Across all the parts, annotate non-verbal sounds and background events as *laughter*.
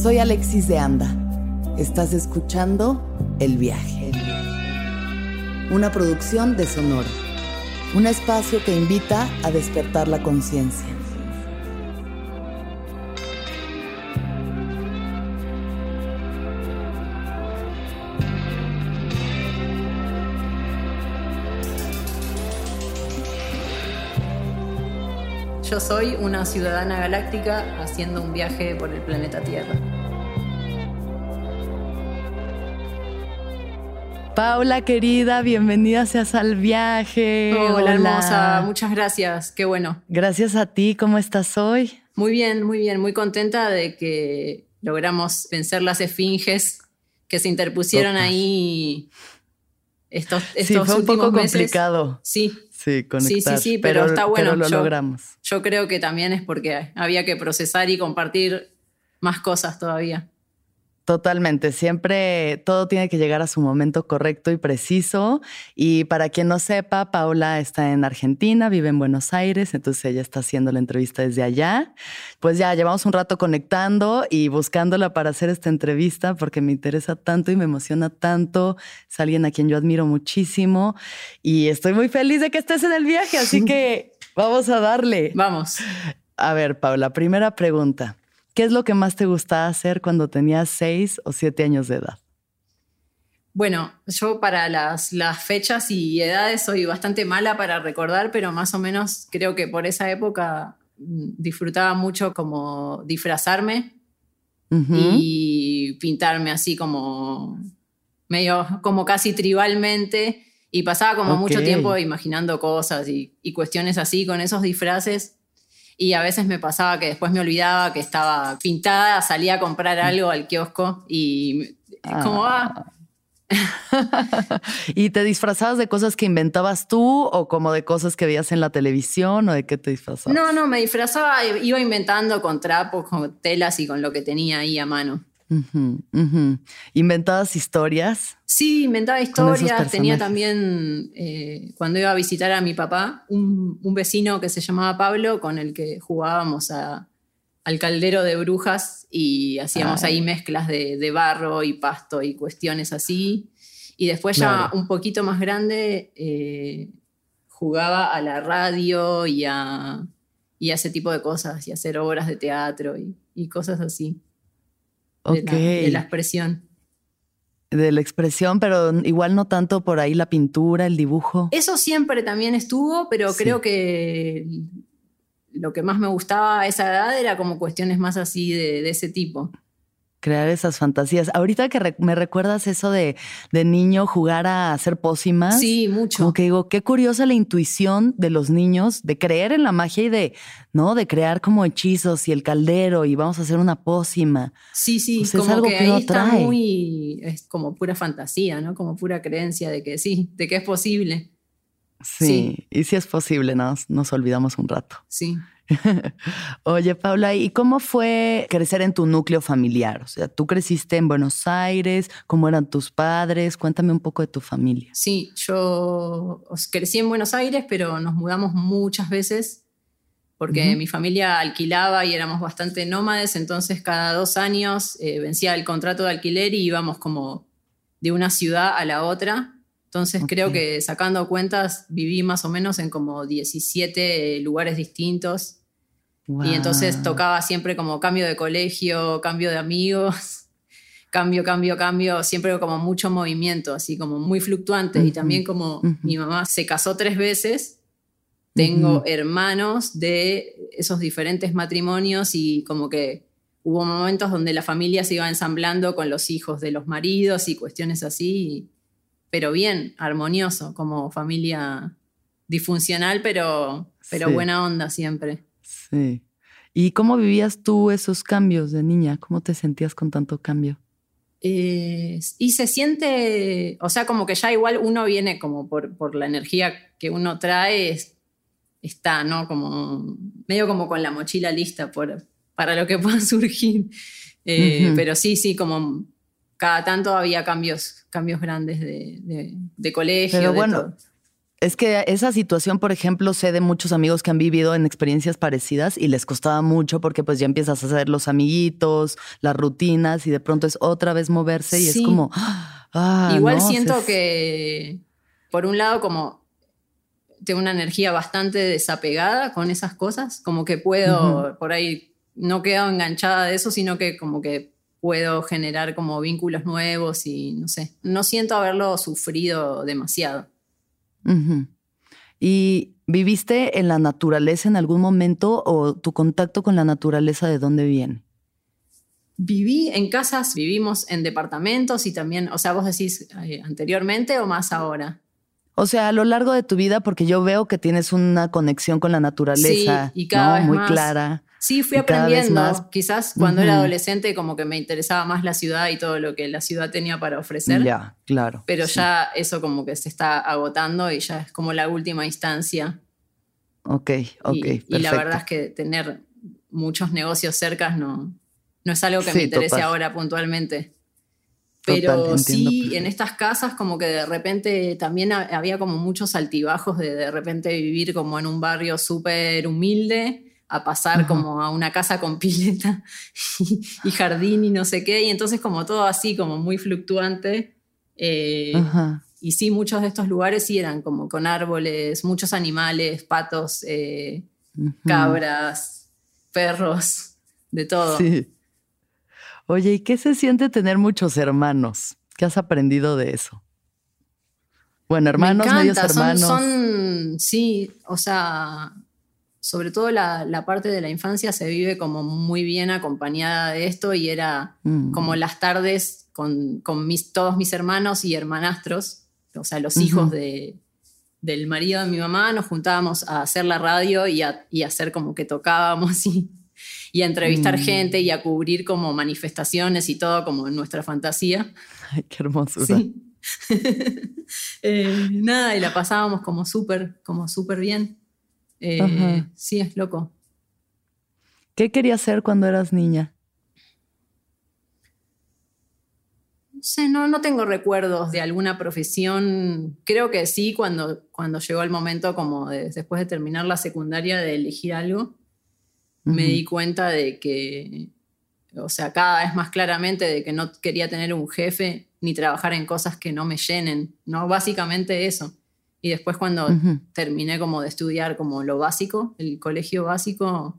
Soy Alexis de Anda. Estás escuchando El Viaje. Una producción de Sonoro. Un espacio que invita a despertar la conciencia. Soy una ciudadana galáctica haciendo un viaje por el planeta Tierra. Paula, querida, bienvenida seas al viaje. Hola, hermosa, muchas gracias, qué bueno. Gracias a ti, ¿cómo estás hoy? Muy bien, muy bien, muy contenta de que logramos vencer las esfinges que se interpusieron ahí estos, estos sí, fue un poco complicado. Sí, Sí, conectar. Sí, sí, pero, está bueno. lo logramos. Yo creo que también es porque había que procesar y compartir más cosas todavía. Totalmente, siempre todo tiene que llegar a su momento correcto y preciso. Y para quien no sepa, Paula está en Argentina, vive en Buenos Aires, entonces ella está haciendo la entrevista desde allá. Pues ya llevamos un rato conectando y buscándola para hacer esta entrevista porque me interesa tanto y me emociona tanto. Es alguien a quien yo admiro muchísimo y estoy muy feliz de que estés en el viaje, así que vamos a darle. Vamos. A ver, Paula, primera pregunta. ¿Qué es lo que más te gustaba hacer cuando tenías seis o siete años de edad? Bueno, yo para las, las, fechas y edades soy bastante mala para recordar, pero más o menos creo que por esa época mm, disfrutaba mucho como disfrazarme y pintarme así como medio como casi tribalmente y pasaba como mucho tiempo imaginando cosas y, y cuestiones así con esos disfraces y a veces me pasaba que después me olvidaba que estaba pintada, salía a comprar algo al kiosco y como, ah. *laughs* ¿Y te disfrazabas de cosas que inventabas tú o como de cosas que veías en la televisión o de qué te disfrazabas? No, no, me disfrazaba, iba inventando con trapos, con telas y con lo que tenía ahí a mano. ¿Inventabas historias? Sí, inventaba historias. Tenía también, eh, cuando iba a visitar a mi papá, un, vecino que se llamaba Pablo, con el que jugábamos al caldero de brujas y hacíamos ahí mezclas de, barro y pasto y cuestiones así. Y después ya un poquito más grande eh, jugaba a la radio y a, ese tipo de cosas, y a hacer obras de teatro y cosas así de, la, expresión. De la expresión, pero igual no tanto por ahí la pintura, el dibujo. Eso siempre también estuvo, pero creo que lo que más me gustaba a esa edad era como cuestiones más así de ese tipo crear esas fantasías. Ahorita que me recuerdas eso de, de, niño jugar a hacer pócimas. Sí, mucho. Como que digo, qué curiosa la intuición de los niños de creer en la magia y de, ¿no? De crear como hechizos y el caldero y vamos a hacer una pócima. Sí, sí, como es algo que, ahí está muy, es como pura fantasía, ¿no? Como pura creencia de que sí, de que es posible. Sí, y si es posible, nos, nos olvidamos un rato. Sí. Oye, Paula, ¿y cómo fue crecer en tu núcleo familiar? O sea, tú creciste en Buenos Aires, ¿cómo eran tus padres? Cuéntame un poco de tu familia. Sí, yo crecí en Buenos Aires, pero nos mudamos muchas veces porque mi familia alquilaba y éramos bastante nómades, entonces cada dos años eh, vencía el contrato de alquiler y íbamos como de una ciudad a la otra. Entonces creo que sacando cuentas viví más o menos en como 17 lugares distintos y entonces tocaba siempre como cambio de colegio, cambio de amigos, *laughs* cambio, cambio, cambio, siempre como mucho movimiento, así como muy fluctuante. Y también como mi mamá se casó tres veces, tengo hermanos de esos diferentes matrimonios y como que hubo momentos donde la familia se iba ensamblando con los hijos de los maridos y cuestiones así, pero bien, armonioso, como familia disfuncional, pero, pero buena onda siempre. Sí. ¿Y cómo vivías tú esos cambios de niña? ¿Cómo te sentías con tanto cambio? Eh, y se siente, o sea, como que ya igual uno viene como por, por la energía que uno trae, está, ¿no? Como medio como con la mochila lista por, para lo que *laughs* pueda surgir. Eh, pero sí, sí, como cada tanto había cambios, cambios grandes de, de, colegio. Pero bueno, Es que esa situación, por ejemplo, sé de muchos amigos que han vivido en experiencias parecidas y les costaba mucho porque pues ya empiezas a hacer los amiguitos, las rutinas y de pronto es otra vez moverse y es como... Ah, Igual siento que, por un lado, como tengo una energía bastante desapegada con esas cosas, como que puedo, por ahí no quedo enganchada de eso, sino que como que puedo generar como vínculos nuevos y no sé, no siento haberlo sufrido demasiado. ¿Y viviste en la naturaleza en algún momento o tu contacto con la naturaleza de dónde viene? Viví en casas, vivimos en departamentos y también, o sea, vos decís eh, anteriormente o más ahora. O sea, a lo largo de tu vida, porque yo veo que tienes una conexión con la naturaleza y cada muy clara. Sí, fui aprendiendo. Quizás cuando era adolescente como que me interesaba más la ciudad y todo lo que la ciudad tenía para ofrecer. Ya, claro. Pero ya eso como que se está agotando y ya es como la última instancia. Ok, ok. Y, y la verdad es que tener muchos negocios cerca no, no es algo que me interese ahora puntualmente. Pero sí, en estas casas como que de repente también había como muchos altibajos de de repente vivir como en un barrio súper humilde a pasar como a una casa con *laughs* pileta y, jardín y no sé qué, y entonces como todo así, como muy fluctuante. Eh, y sí, muchos de estos lugares sí eran como con árboles, muchos animales, patos, eh, cabras, perros, de todo. Sí. Oye, ¿y qué se siente tener muchos hermanos? ¿Qué has aprendido de eso? Bueno, hermanos, medios hermanos. son, sí, o sea, sobre todo la, parte de la infancia se vive como muy bien acompañada de esto y era mm. como las tardes con, mis, todos mis hermanos y hermanastros, o sea, los hijos de, del marido de mi mamá, nos juntábamos a hacer la radio y a, hacer como que tocábamos *laughs* y, y a entrevistar mm. gente y a cubrir como manifestaciones y todo como en nuestra fantasía. Ay, qué hermosura. Sí. *laughs* Eh, nada, y la pasábamos como súper, como súper bien. Eh, sí, es loco. ¿Qué querías hacer cuando eras niña? No sé, no, no tengo recuerdos de alguna profesión. Creo que sí, cuando, cuando llegó el momento, como después de terminar la secundaria, de elegir algo, me di cuenta de que, o sea, cada vez más claramente de que no quería tener un jefe ni trabajar en cosas que no me llenen, ¿no? Básicamente eso. Y después cuando terminé como de estudiar como lo básico, el colegio básico,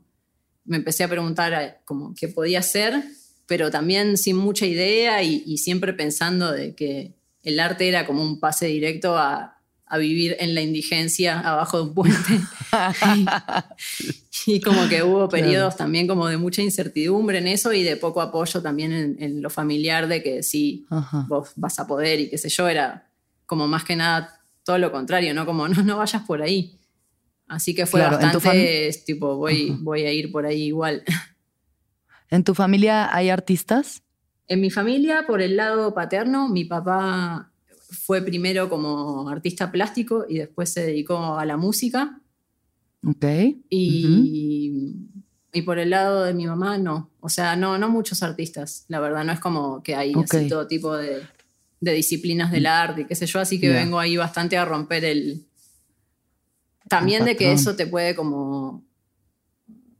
me empecé a preguntar eh, como qué podía hacer, pero también sin mucha idea y, siempre pensando de que el arte era como un pase directo a, a vivir en la indigencia abajo de un puente. *laughs* y, como que hubo periodos también como de mucha incertidumbre en eso y de poco apoyo también en, en lo familiar de que sí, vos vas a poder y qué sé yo, era como más que nada todo lo contrario, ¿no? Como *laughs* no, no vayas por ahí. Así que fue bastante, tipo, voy, voy a ir por ahí igual. *laughs* ¿En tu familia hay artistas? En mi familia, por el lado paterno, mi papá fue primero como artista plástico y después se dedicó a la música. Ok. Y, y por el lado de mi mamá, no. O sea, no, no muchos artistas, la verdad. No es como que hay así todo tipo de, de disciplinas del arte, qué sé yo, así que vengo ahí bastante a romper el... También de que eso te puede como...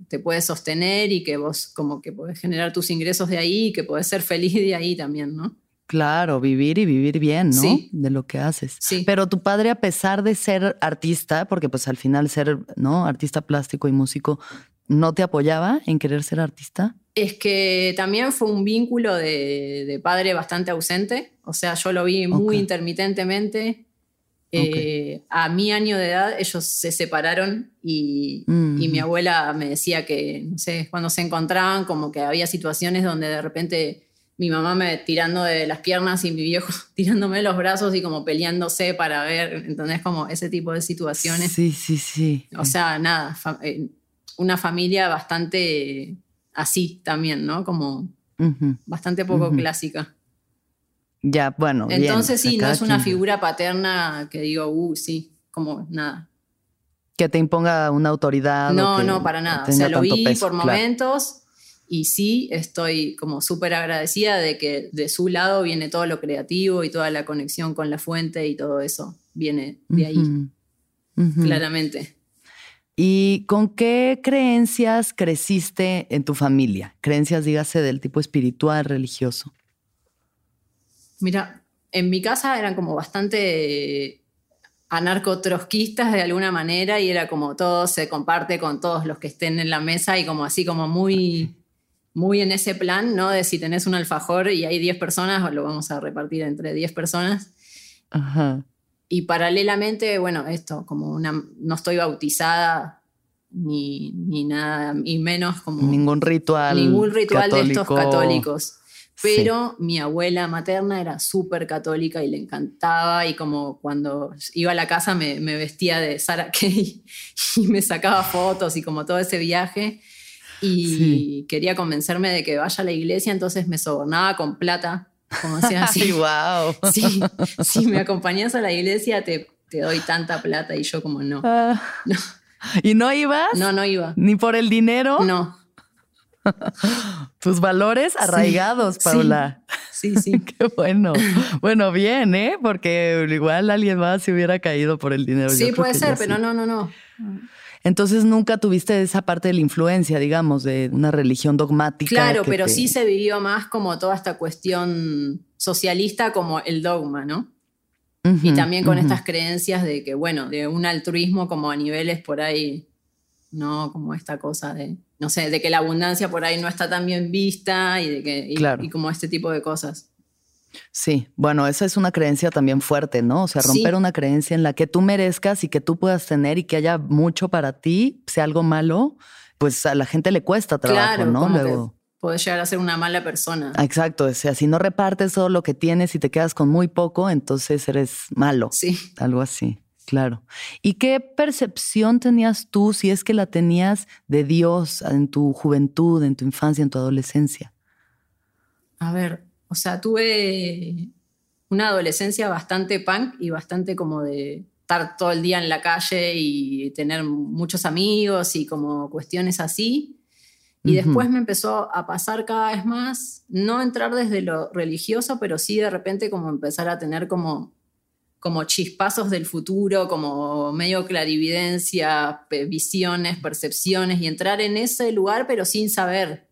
te puede sostener y que vos como que podés generar tus ingresos de ahí y que podés ser feliz de ahí también, ¿no? Claro, vivir y vivir bien, ¿no? Sí. De lo que haces. Sí. Pero tu padre, a pesar de ser artista, porque pues al final ser, ¿no? Artista plástico y músico, ¿no te apoyaba en querer ser artista? Es que también fue un vínculo de, padre bastante ausente, o sea, yo lo vi muy intermitentemente. Eh, a mi año de edad ellos se separaron y, y, mi mm. abuela me decía que, no sé, cuando se encontraban, como que había situaciones donde de repente mi mamá me tirando de las piernas y mi viejo *laughs* tirándome de los brazos y como peleándose para ver, ¿entendés? Como ese tipo de situaciones. Sí, sí, sí. O sea, nada, eh, una familia bastante así también, ¿no? Como bastante poco clásica. Ya, bueno. Entonces sí, no es una figura paterna que digo, uh, sí, como nada. Que te imponga una autoridad. No, no, para nada. O sea, lo vi por momentos y sí estoy como súper agradecida de que de su lado viene todo lo creativo y toda la conexión con la fuente y todo eso viene de ahí. claramente. ¿Y con qué creencias creciste en tu familia? Creencias, dígase, del tipo espiritual, religioso. Mira, en mi casa eran como bastante anarcotrosquistas de alguna manera y era como todo se comparte con todos los que estén en la mesa y como así como muy muy en ese plan, ¿no? De si tenés un alfajor y hay 10 personas, lo vamos a repartir entre 10 personas. Ajá. Y paralelamente, bueno, esto, como una, no estoy bautizada ni, ni nada, y menos como... Ningún ritual. Ningún ritual de estos católicos. Pero mi abuela materna era súper católica y le encantaba y como cuando iba a la casa me, me vestía de Sarah *laughs* Kay y me sacaba fotos y como todo ese viaje y quería convencerme de que vaya a la iglesia, entonces me sobornaba con plata, como decía *laughs* así. wow. Sí, si me acompañas a la iglesia te, te, doy tanta plata y yo como no. Ah. no. *laughs* ¿Y no ibas? No, no iba. ¿Ni por el dinero? No. *laughs* Tus valores arraigados, Paula. Sí, sí. Qué bueno. Bueno, bien, ¿eh? Porque igual alguien más se hubiera caído por el dinero. Sí, puede ser, pero no, no, no. Entonces nunca tuviste esa parte de la influencia, digamos, de una religión dogmática. Claro, pero sí se vivió más como toda esta cuestión socialista como el dogma, ¿no? y también con estas creencias de que, bueno, de un altruismo como a niveles por ahí, ¿no? Como esta cosa de, no sé, de que la abundancia por ahí no está tan bien vista y de que, y como este tipo de cosas. Sí, bueno, esa es una creencia también fuerte, ¿no? O sea, romper una creencia en la que tú merezcas y que tú puedas tener y que haya mucho para ti, sea algo malo, pues a la gente le cuesta trabajo, ¿no? Luego puedes llegar a ser una mala persona. Exacto, o sea, si no repartes todo lo que tienes y te quedas con muy poco, entonces eres malo. Sí. Algo así, claro. ¿Y qué percepción tenías tú, si es que la tenías, de Dios en tu juventud, en tu infancia, en tu adolescencia? A ver, o sea, tuve una adolescencia bastante punk y bastante como de estar todo el día en la calle y tener muchos amigos y como cuestiones así. Y después me empezó a pasar cada vez más, no entrar desde lo religioso, pero sí de repente como empezar a tener como, como chispazos del futuro, como medio clarividencia, visiones, percepciones, y entrar en ese lugar pero sin saber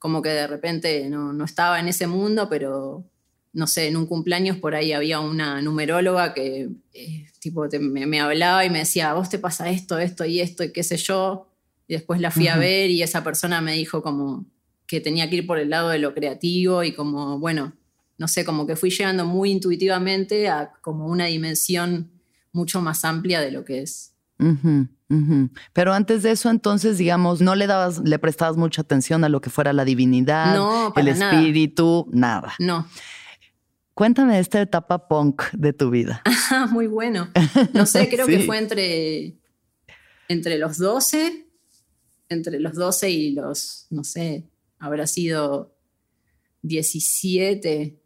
como que de repente no, estaba en ese mundo, pero no sé, en un cumpleaños por ahí había una numeróloga que eh, tipo me, hablaba y me decía, a vos te pasa esto, esto y esto y qué sé yo. Y después la fui a ver y esa persona me dijo como que tenía que ir por el lado de lo creativo y como, bueno, no sé, como que fui llegando muy intuitivamente a como una dimensión mucho más amplia de lo que es pero antes de eso, entonces, digamos, no le dabas, le prestabas mucha atención a lo que fuera la divinidad, el espíritu, nada. No. Cuéntame esta etapa punk de tu vida. *laughs* Muy bueno. No sé, *laughs* creo que fue entre, entre los 12, entre los 12 y los, no sé, habrá sido 17.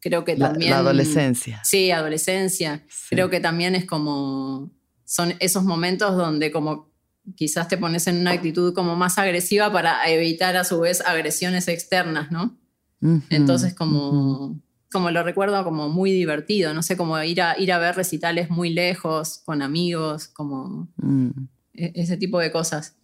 Creo que también. La adolescencia. Sí, adolescencia. Creo que también es como son esos momentos donde como quizás te pones en una actitud como más agresiva para evitar a su vez agresiones externas, ¿no? Entonces como, como lo recuerdo como muy divertido, no sé, como ir a, ir a ver recitales muy lejos, con amigos, como mm. e, ese tipo de cosas.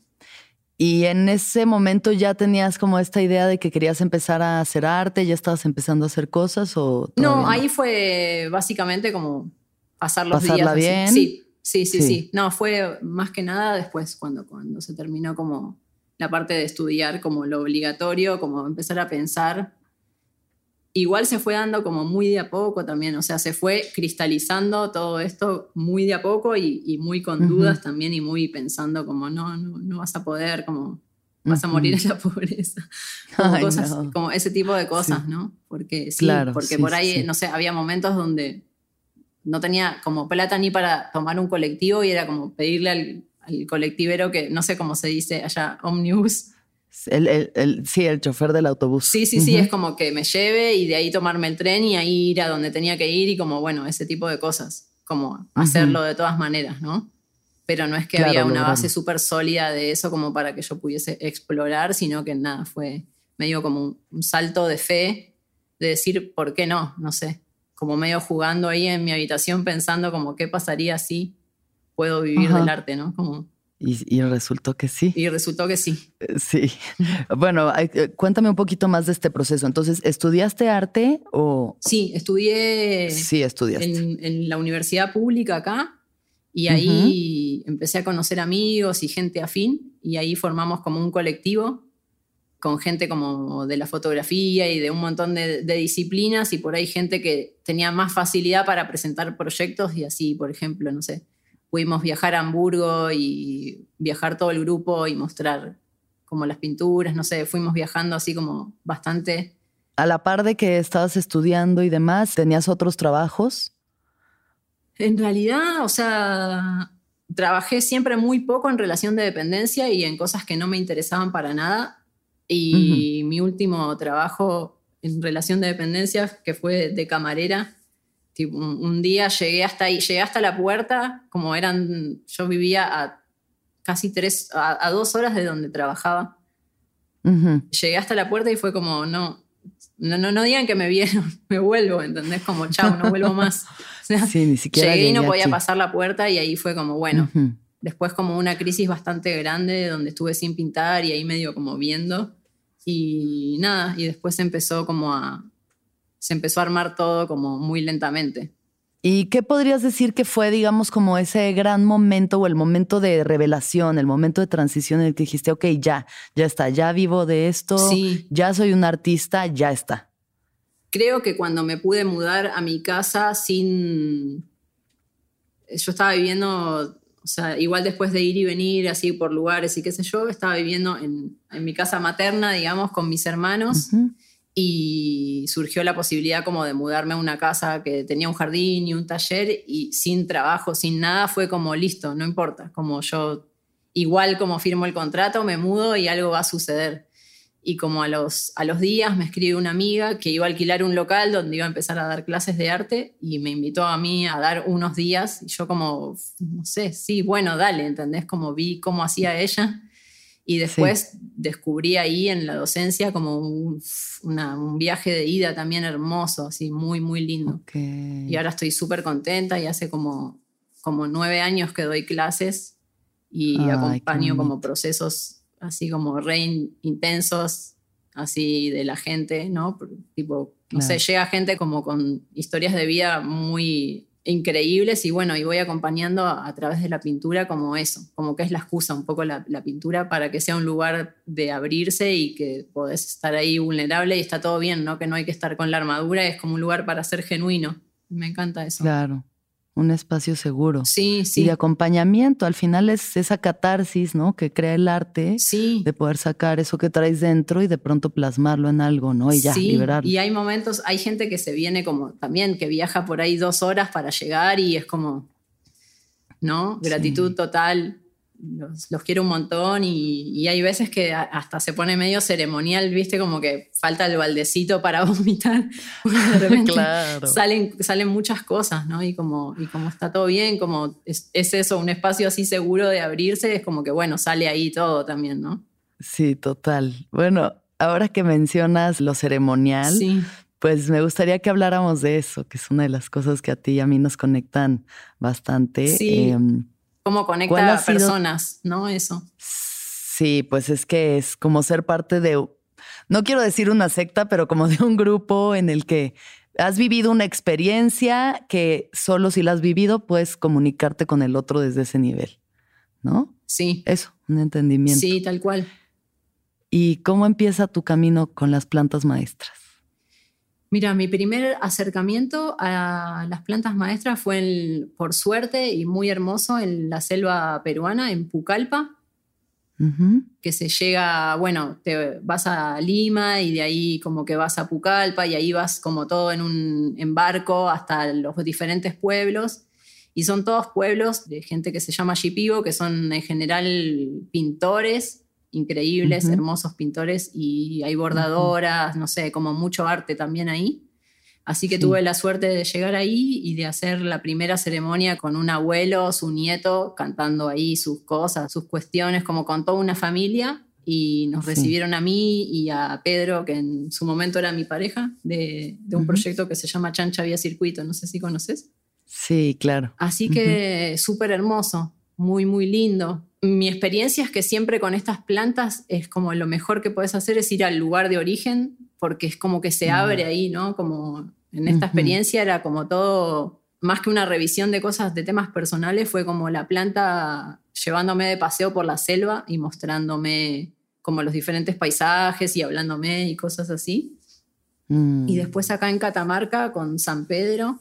Y en ese momento ya tenías como esta idea de que querías empezar a hacer arte, ya estabas empezando a hacer cosas o... No, ahí fue básicamente como pasar los Pasarla bien. Sí, Sí, sí, sí, No, fue más que nada después cuando, cuando se terminó como la parte de estudiar como lo obligatorio, como empezar a pensar. Igual se fue dando como muy de a poco también, o sea, se fue cristalizando todo esto muy de a poco y, muy con dudas también y muy pensando como no, no, no vas a poder, como vas a morir en la *laughs* pobreza. *laughs* Como, cosas, como ese tipo de cosas, ¿no? Porque sí, porque por ahí, no sé, había momentos donde no tenía como plata ni para tomar un colectivo y era como pedirle al, colectivero que no sé cómo se dice allá, omnibus. El, sí, el chofer del autobús. Sí, sí, sí, es como que me lleve y de ahí tomarme el tren y ahí ir a donde tenía que ir y como, bueno, ese tipo de cosas, como hacerlo de todas maneras, ¿no? Pero no es que había una base súper sólida de eso como para que yo pudiese explorar, sino que nada, fue medio como un salto de fe de decir, ¿por qué no? No sé como medio jugando ahí en mi habitación pensando como qué pasaría si puedo vivir del arte, ¿no? Como, y, resultó que sí. Y resultó que sí. Eh, sí. *laughs* Bueno, eh, cuéntame un poquito más de este proceso. Entonces, ¿estudiaste arte o...? Sí, estudié... Sí, estudiaste. En, la universidad pública acá y ahí empecé a conocer amigos y gente afín y ahí formamos como un colectivo con gente como de la fotografía y de un montón de, de, disciplinas y por ahí gente que tenía más facilidad para presentar proyectos y así, por ejemplo, no sé, pudimos viajar a Hamburgo y viajar todo el grupo y mostrar como las pinturas, no sé, fuimos viajando así como bastante. A la par de que estabas estudiando y demás, ¿tenías otros trabajos? En realidad, o sea, trabajé siempre muy poco en relación de dependencia y en cosas que no me interesaban para nada. Y mi último trabajo en relación de dependencia, que fue de camarera, un, día llegué hasta ahí, llegué hasta la puerta, como eran, yo vivía a casi tres, a, dos horas de donde trabajaba. Llegué hasta la puerta y fue como, no, no, no, no digan que me vieron, *laughs* me vuelvo, ¿entendés? Como, chao, no vuelvo más. sí, ni siquiera llegué y no podía pasar la puerta y ahí fue como, bueno, después como una crisis bastante grande donde estuve sin pintar y ahí medio como viendo. Y nada, y después empezó como a, se empezó a armar todo como muy lentamente. ¿Y qué podrías decir que fue, digamos, como ese gran momento o el momento de revelación, el momento de transición en el que dijiste, ok, ya, ya está, ya vivo de esto, ya soy un artista, ya está? Creo que cuando me pude mudar a mi casa sin... Yo estaba viviendo, o sea, igual después de ir y venir así por lugares y qué sé yo, estaba viviendo en, mi casa materna, digamos, con mis hermanos y surgió la posibilidad como de mudarme a una casa que tenía un jardín y un taller y sin trabajo, sin nada, fue como listo, no importa, como yo igual como firmo el contrato, me mudo y algo va a suceder. Y como a los, a los días me escribe una amiga que iba a alquilar un local donde iba a empezar a dar clases de arte y me invitó a mí a dar unos días y yo como, no sé, sí, bueno, dale, ¿entendés? Como vi cómo hacía ella y después descubrí ahí en la docencia como un, viaje de ida también hermoso, así muy, muy lindo. Y ahora estoy súper contenta y hace como, como nueve años que doy clases y acompaño como procesos así como re intensos, así de la gente, ¿no? Tipo, no sé, llega gente como con historias de vida muy increíbles y bueno, y voy acompañando a, través de la pintura como eso, como que es la excusa un poco la, pintura para que sea un lugar de abrirse y que podés estar ahí vulnerable y está todo bien, ¿no? Que no hay que estar con la armadura, es como un lugar para ser genuino. Me encanta eso. Claro un espacio seguro. Sí, sí. Y de acompañamiento. Al final es esa catarsis, ¿no? Que crea el arte. Sí. De poder sacar eso que traes dentro y de pronto plasmarlo en algo, ¿no? Y ya, sí. liberarlo. Y hay momentos, hay gente que se viene como también, que viaja por ahí dos horas para llegar y es como, ¿no? Gratitud total los, quiero un montón y, hay veces que hasta se pone medio ceremonial, viste, como que falta el baldecito para *laughs* vomitar. *laughs* claro. salen, salen muchas cosas, ¿no? Y como, y como está todo bien, como es, eso, un espacio así seguro de abrirse, es como que, bueno, sale ahí todo también, ¿no? Sí, total. Bueno, ahora que mencionas lo ceremonial, pues me gustaría que habláramos de eso, que es una de las cosas que a ti y a mí nos conectan bastante. Sí. Em, cómo conecta a personas, ¿no? Eso. Sí, pues es que es como ser parte de, no quiero decir una secta, pero como de un grupo en el que has vivido una experiencia que solo si la has vivido puedes comunicarte con el otro desde ese nivel, ¿no? Sí. Eso, un entendimiento. Sí, tal cual. ¿Y cómo empieza tu camino con las plantas maestras? Mira, mi primer acercamiento a las plantas maestras fue, por suerte y muy hermoso, en la selva peruana, en Pucallpa, que se llega, bueno, te vas a Lima y de ahí como que vas a Pucallpa y ahí vas como todo en un en barco hasta los diferentes pueblos. Y son todos pueblos de gente que se llama Shipibo, que son en general pintores increíbles, hermosos pintores y hay bordadoras, no sé, como mucho arte también ahí. Así que tuve la suerte de llegar ahí y de hacer la primera ceremonia con un abuelo, su nieto, cantando ahí sus cosas, sus cuestiones, como con toda una familia. Y nos recibieron a mí y a Pedro, que en su momento era mi pareja, de, un proyecto que se llama Chancha Vía Circuito. No sé si conoces. Sí, claro. Así que súper hermoso, muy, muy lindo. Mi experiencia es que siempre con estas plantas es como lo mejor que puedes hacer es ir al lugar de origen, porque es como que se abre ahí, ¿no? Como en esta experiencia era como todo, más que una revisión de cosas, de temas personales, fue como la planta llevándome de paseo por la selva y mostrándome como los diferentes paisajes y hablándome y cosas así. Mm, Y después acá en Catamarca con San Pedro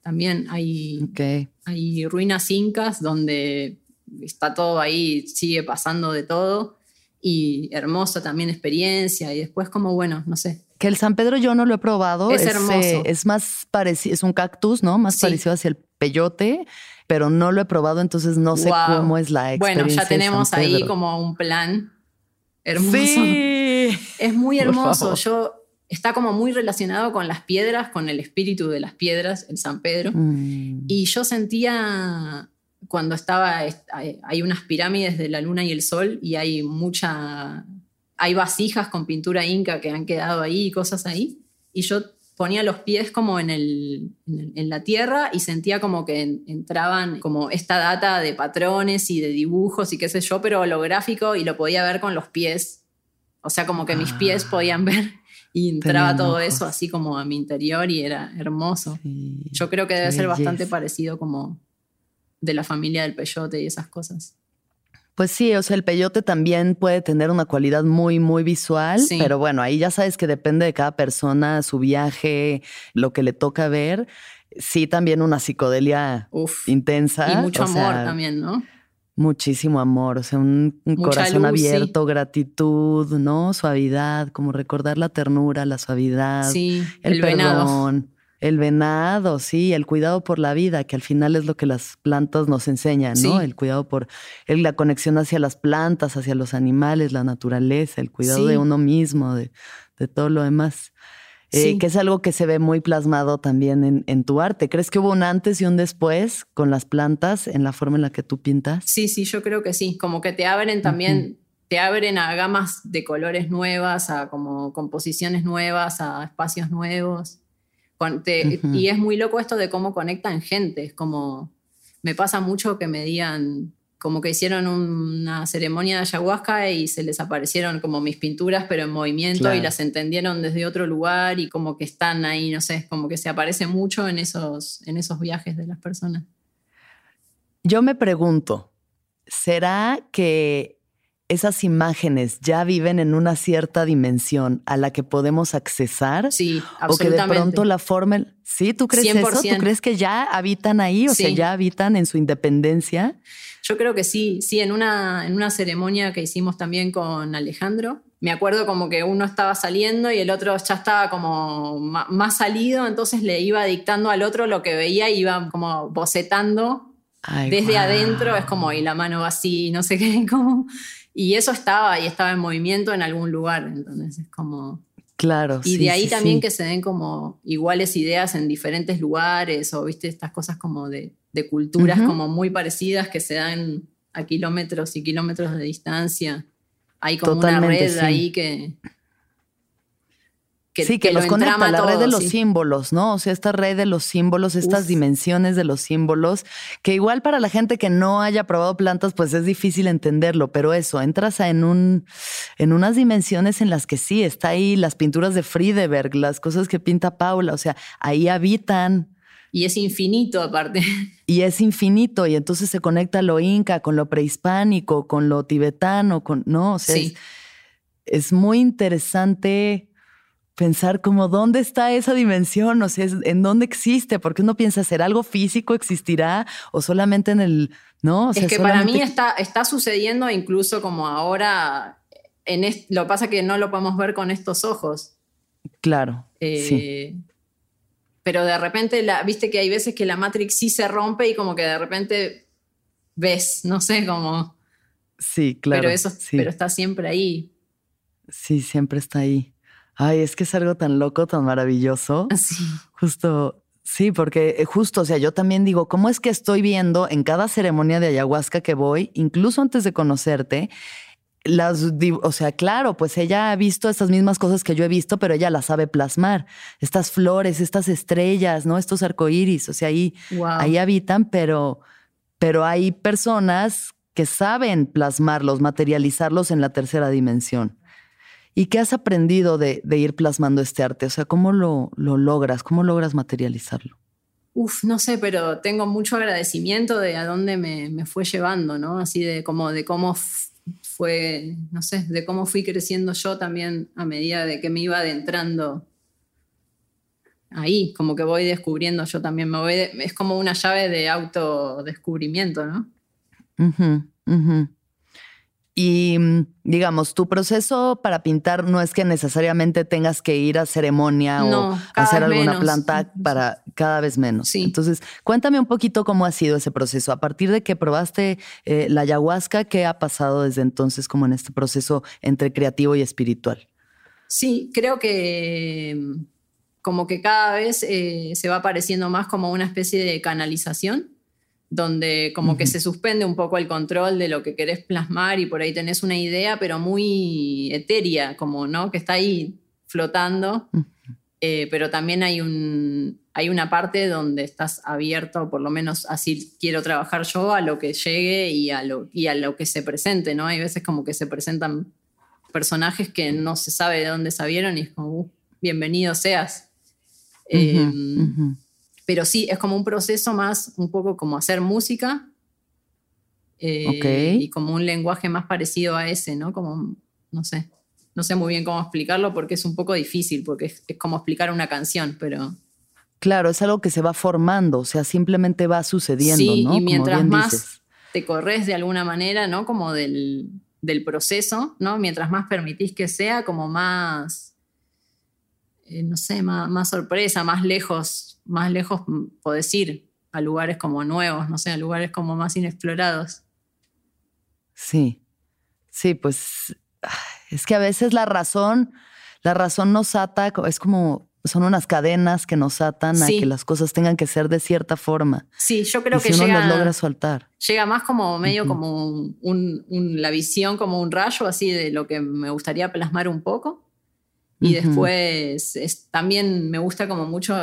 también hay, Ok. hay ruinas incas donde está todo ahí, sigue pasando de todo y hermosa también experiencia y después como bueno, no sé. Que el San Pedro yo no lo he probado. Es hermoso. eh, es más parecido, es un cactus, ¿no? Más Sí. parecido hacia el peyote, pero no lo he probado, entonces no sé Wow. cómo es la experiencia. Bueno, ya tenemos ahí como un plan hermoso. Sí. Es muy hermoso. Yo está como muy relacionado con las piedras, con el espíritu de las piedras, el San Pedro. Mm, Y yo sentía cuando estaba, est- hay unas pirámides de la luna y el sol y hay mucha, hay vasijas con pintura inca que han quedado ahí y cosas ahí. Y yo ponía los pies como en, el, en, la tierra y sentía como que en- entraban como esta data de patrones y de dibujos y qué sé yo, pero holográfico y lo podía ver con los pies. O sea, como que mis pies Ah. podían ver y entraba todo ojos. eso así como a mi interior y era hermoso. sí. Yo creo que debe ser bastante parecido como de la familia del peyote y esas cosas. Pues sí, o sea, el peyote también puede tener una cualidad muy, muy visual, Sí. pero bueno, ahí ya sabes que depende de cada persona, su viaje, lo que le toca ver. Sí, también una psicodelia Uf. intensa. Y mucho o amor sea, también, ¿no? Muchísimo amor, o sea, un, corazón luz, sí. abierto, gratitud, ¿no? Suavidad, como recordar la ternura, la suavidad, Sí, el, el, venado. El venado, sí, el cuidado por la vida, que al final es lo que las plantas nos enseñan, ¿no? Sí. El cuidado por el- la conexión hacia las plantas, hacia los animales, la naturaleza, el cuidado Sí. de uno mismo, de, de todo lo demás. Eh, Sí. que es algo que se ve muy plasmado también en, en tu arte. ¿Crees que hubo un antes y un después con las plantas en la forma en la que tú pintas? Sí, sí, yo creo que sí. Como que te abren también, te abren a gamas de colores nuevas, a como composiciones nuevas, a espacios nuevos. Y es muy loco esto de cómo conectan gente. Es como, me pasa mucho que me digan, como que hicieron una ceremonia de ayahuasca y se les aparecieron como mis pinturas, pero en movimiento Claro. y las entendieron desde otro lugar y como que están ahí, no sé, como que se aparece mucho en esos, en esos viajes de las personas. Yo me pregunto, ¿será que esas imágenes ya viven en una cierta dimensión a la que podemos accesar? Sí, O que de absolutamente. pronto la forma... ¿Sí? ¿Tú crees eso? 100%. ¿Tú crees que ya habitan ahí? O sea, Sí. ya habitan en su independencia. Yo creo que sí, sí, en una, en una ceremonia que hicimos también con Alejandro, me acuerdo como que uno estaba saliendo y el otro ya estaba como más salido, entonces le iba dictando al otro lo que veía y iba como bocetando Ay, desde guau. adentro, es como, y la mano va así, no sé qué, *laughs* como... Y eso estaba, y estaba en movimiento en algún lugar, entonces es como... Claro. Y sí, de ahí sí, también sí. que se den como iguales ideas en diferentes lugares o, viste, estas cosas como de, de culturas como muy parecidas que se dan a kilómetros y kilómetros de distancia. Hay como Totalmente, una red ahí que... sí, que, lo los conecta la red de todo, los sí. símbolos, ¿no? O sea, esta red de los símbolos, estas Uf. dimensiones de los símbolos, que igual para la gente que no haya probado plantas, pues es difícil entenderlo, pero eso, entras en un, en unas dimensiones en las que sí, está ahí las pinturas de Friedeberg, las cosas que pinta Paula, o sea, ahí habitan Y es infinito aparte. *laughs* y es infinito, y entonces se conecta lo inca con lo prehispánico, con lo tibetano, con, no, o sea, Sí. es, es muy interesante pensar como dónde está esa dimensión, o sea, en dónde existe, porque uno piensa, ¿será algo físico, existirá o solamente en el, no? O sea, es que para mí está, está sucediendo incluso como ahora, en est- lo que pasa que no lo podemos ver con estos ojos. Claro, Eh, sí, Pero de repente, la, viste que hay veces que la Matrix sí se rompe y como que de repente ves, no sé, como... sí, claro. pero eso sí, pero está siempre ahí. sí, siempre está ahí. Ay, es que es algo tan loco, tan maravilloso. Así. Justo, sí, porque eh, justo, o sea, yo también digo, ¿cómo es que estoy viendo en cada ceremonia de ayahuasca que voy, incluso antes de conocerte, las, o sea, claro, pues ella ha visto estas mismas cosas que yo he visto, pero ella las sabe plasmar. Estas flores, estas estrellas, ¿no? Estos arcoíris, o sea, ahí, ahí habitan, pero, pero hay personas que saben plasmarlos, materializarlos en la tercera dimensión. ¿Y qué has aprendido de, ir plasmando este arte? O sea, ¿cómo lo, lo logras? ¿Cómo logras materializarlo? Uf, no sé, pero tengo mucho agradecimiento de a dónde me, me fue llevando, ¿no? Así de como de cómo fue, no sé, de cómo fui creciendo yo también a medida de que me iba adentrando ahí, como que voy descubriendo yo también, me voy es como una llave de autodescubrimiento, ¿no? Y mm, digamos, tu proceso para pintar no es que necesariamente tengas que ir a ceremonia o hacer alguna planta para cada vez menos. Entonces, cuéntame un poquito cómo ha sido ese proceso. A partir de que probaste eh, la ayahuasca, ¿qué ha pasado desde entonces como en este proceso entre creativo y espiritual? Sí, creo que mm, como que cada vez eh, se va pareciendo más como una especie de canalización donde como que se suspende un poco el control de lo que querés plasmar y por ahí tenés una idea, pero muy etérea, como, ¿no? Que está ahí flotando, eh, pero también hay, un, hay una parte donde estás abierto, por lo menos así quiero trabajar yo, a lo que llegue y a lo, y a lo que se presente, ¿no? Hay veces como que se presentan personajes que no se sabe de dónde salieron y es como, uh, bienvenido seas. Pero sí, es como un proceso más, un poco como hacer música. Eh, y como un lenguaje más parecido a ese, ¿no? Como, no sé, no sé muy bien cómo explicarlo porque es un poco difícil, porque es, como explicar una canción, pero... Claro, es algo que se va formando, o sea, simplemente va sucediendo, sí, ¿no? Y mientras más te corres de alguna manera, ¿no? Como del, del proceso, ¿no? Mientras más permitís que sea, como más eh, no sé, más, sorpresa, más lejos, más lejos podés ir a lugares como nuevos, no sé, a lugares como más inexplorados. Sí, sí, pues es que a veces la razón, la razón nos ata, es como, son unas cadenas que nos atan a que las cosas tengan que ser de cierta forma. Sí, yo creo que si uno llega, las logra soltar. Llega más como medio como la visión, como un rayo así de lo que me gustaría plasmar un poco. Y después también me gusta como mucho,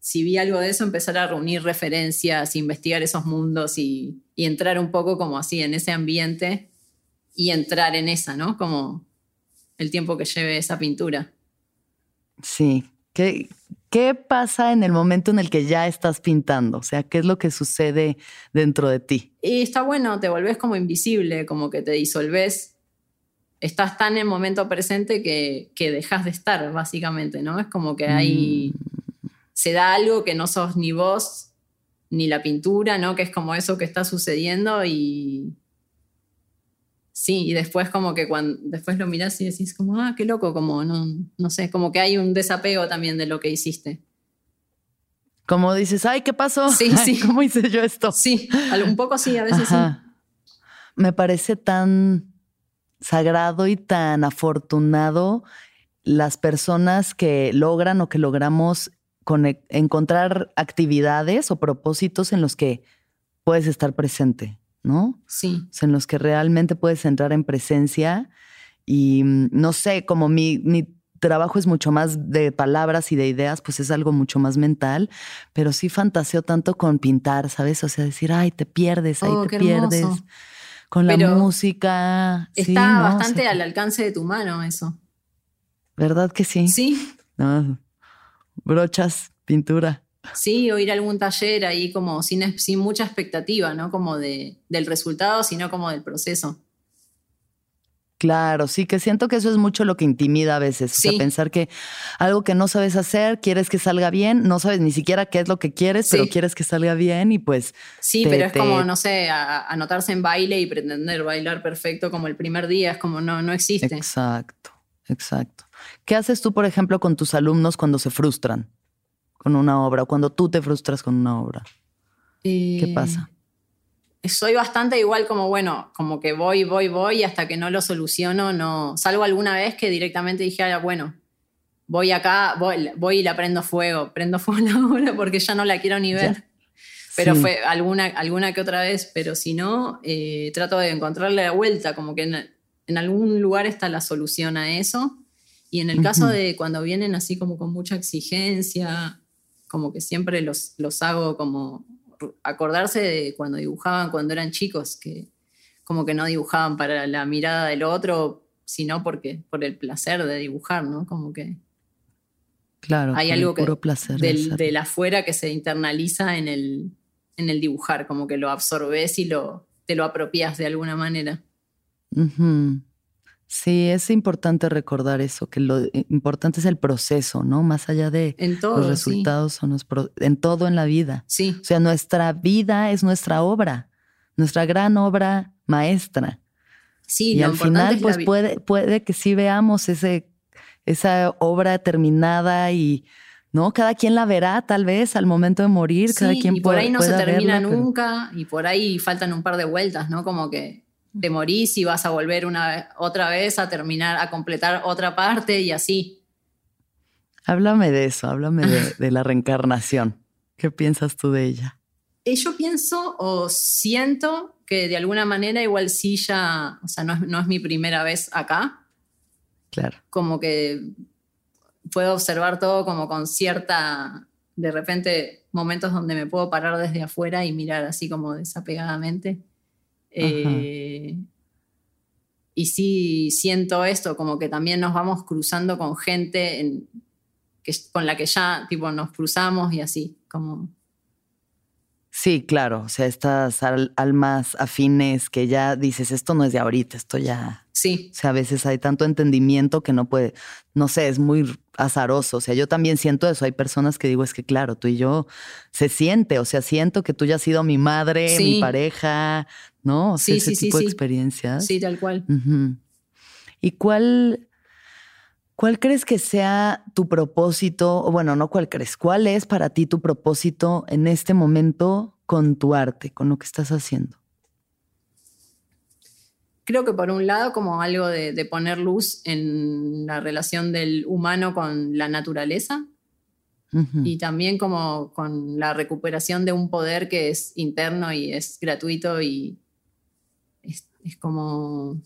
si vi algo de eso, empezar a reunir referencias, investigar esos mundos y, entrar un poco como así en ese ambiente y entrar en esa, ¿no? Como el tiempo que lleve esa pintura. Sí. ¿Qué, ¿Qué pasa en el momento en el que ya estás pintando? O sea, ¿qué es lo que sucede dentro de ti? Y está bueno, te volvés como invisible, como que te disolves estás tan en el momento presente que, que dejas de estar, básicamente, ¿no? Es como que hay, mm. Se da algo que no sos ni vos ni la pintura, ¿no? Que es como eso que está sucediendo y... Sí, y después como que cuando después lo miras y decís como, ah, qué loco, como, no, no sé, como que hay un desapego también de lo que hiciste. Como dices, ay, ¿qué pasó? Sí, *laughs* sí. ¿Cómo hice yo esto? Sí, un poco sí, a veces sí. Me parece tan sagrado y tan afortunado las personas que logran o que logramos encontrar actividades o propósitos en los que puedes estar presente, ¿no? Sí. en los que realmente puedes entrar en presencia y mm, no sé, como mi, mi trabajo es mucho más de palabras y de ideas, pues es algo mucho más mental, pero sí fantaseo tanto con pintar, ¿sabes? O sea, decir, ay, te pierdes, ahí oh, te pierdes con la música. Está bastante al alcance de tu mano eso. ¿Verdad que sí? Sí. Brochas, pintura. Sí, o ir a algún taller ahí como sin, sin mucha expectativa, ¿no? Como de, del resultado, sino como del proceso. Claro, sí, que siento que eso es mucho lo que intimida a veces. O sea, pensar que algo que no sabes hacer, quieres que salga bien, no sabes ni siquiera qué es lo que quieres, pero quieres que salga bien y pues. Sí, pero es como, no sé, anotarse en baile y pretender bailar perfecto como el primer día, es como no, no existe. Exacto, exacto. ¿Qué haces tú, por ejemplo, con tus alumnos cuando se frustran con una obra o cuando tú te frustras con una obra? ¿Qué eh, pasa? soy bastante igual como, bueno, como que voy, voy, voy y hasta que no lo soluciono, no. Salvo alguna vez que directamente dije, ah, bueno, voy acá, voy, voy y la prendo fuego, prendo *laughs* fuego la obra porque ya no la quiero ni ver. Pero fue alguna, alguna que otra vez, pero si no, eh, trato de encontrarle la vuelta, como que en algún lugar está la solución a eso. Y en el caso de cuando vienen así como con mucha exigencia, como que siempre los, los hago como acordarse de cuando dibujaban cuando eran chicos, que como que no dibujaban para la mirada del otro, sino porque por el placer de dibujar, ¿no? Como que claro, hay algo que placer del, del, afuera que se internaliza en el, en el dibujar, como que lo absorbes y lo, te lo apropias de alguna manera. Sí, es importante recordar eso, que lo importante es el proceso, ¿no? Más allá de los resultados, en todo en la vida. Sí. O sea, nuestra vida es nuestra obra, nuestra gran obra maestra. Sí, y al final, pues puede, puede que sí veamos ese, esa obra terminada y, ¿no? Cada quien la verá tal vez al momento de morir, cada quien y por ahí no se termina nunca y por ahí faltan un par de vueltas, ¿no? Como que te morís y vas a volver una otra vez a terminar, a completar otra parte y así. Háblame de eso, háblame *laughs* de, la reencarnación. ¿Qué piensas tú de ella? Eh, yo pienso o siento que de alguna manera igual sí ya, o sea, no es, no es mi primera vez acá. Claro. Como que puedo observar todo como con cierta, de repente, momentos donde me puedo parar desde afuera y mirar así como desapegadamente. Eh, y sí siento esto, como que también nos vamos cruzando con gente que, con la que ya tipo, nos cruzamos y así, como... Sí, claro, o sea, estas almas afines que ya dices, esto no es de ahorita, esto ya... Sí. O sea, a veces hay tanto entendimiento que no puede, no sé, es muy azaroso. O sea, yo también siento eso. Hay personas que digo, es que claro, tú y yo se siente, o sea, siento que tú ya has sido mi madre, mi pareja, ¿no? O sea, sí, ese sí, tipo de experiencias. Sí, tal cual. ¿Y cuál, cuál crees que sea tu propósito? O bueno, no cuál crees, ¿cuál es para ti tu propósito en este momento con tu arte, con lo que estás haciendo? Creo que por un lado como algo de, poner luz en la relación del humano con la naturaleza, y también como con la recuperación de un poder que es interno y es gratuito y es, como,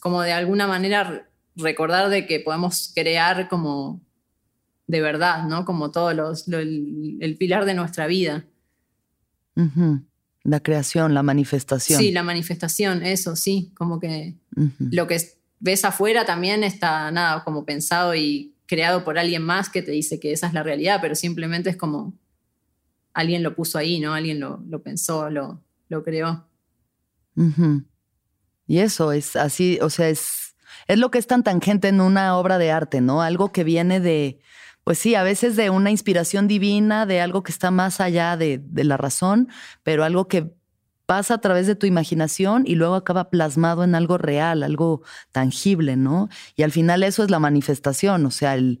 como de alguna manera recordar de que podemos crear como de verdad, ¿no? Como todo los, el, pilar de nuestra vida. La creación, la manifestación. Sí, la manifestación, eso, sí, como que lo que ves afuera también está nada como pensado y creado por alguien más que te dice que esa es la realidad, pero simplemente es como alguien lo puso ahí, ¿no? Alguien lo, lo pensó, lo, lo creó. Y eso es así, o sea, es, es lo que es tan tangente en una obra de arte, ¿no? Algo que viene de, pues sí, a veces de una inspiración divina, de algo que está más allá de, la razón, pero algo que pasa a través de tu imaginación y luego acaba plasmado en algo real, algo tangible, ¿no? Y al final eso es la manifestación, o sea, el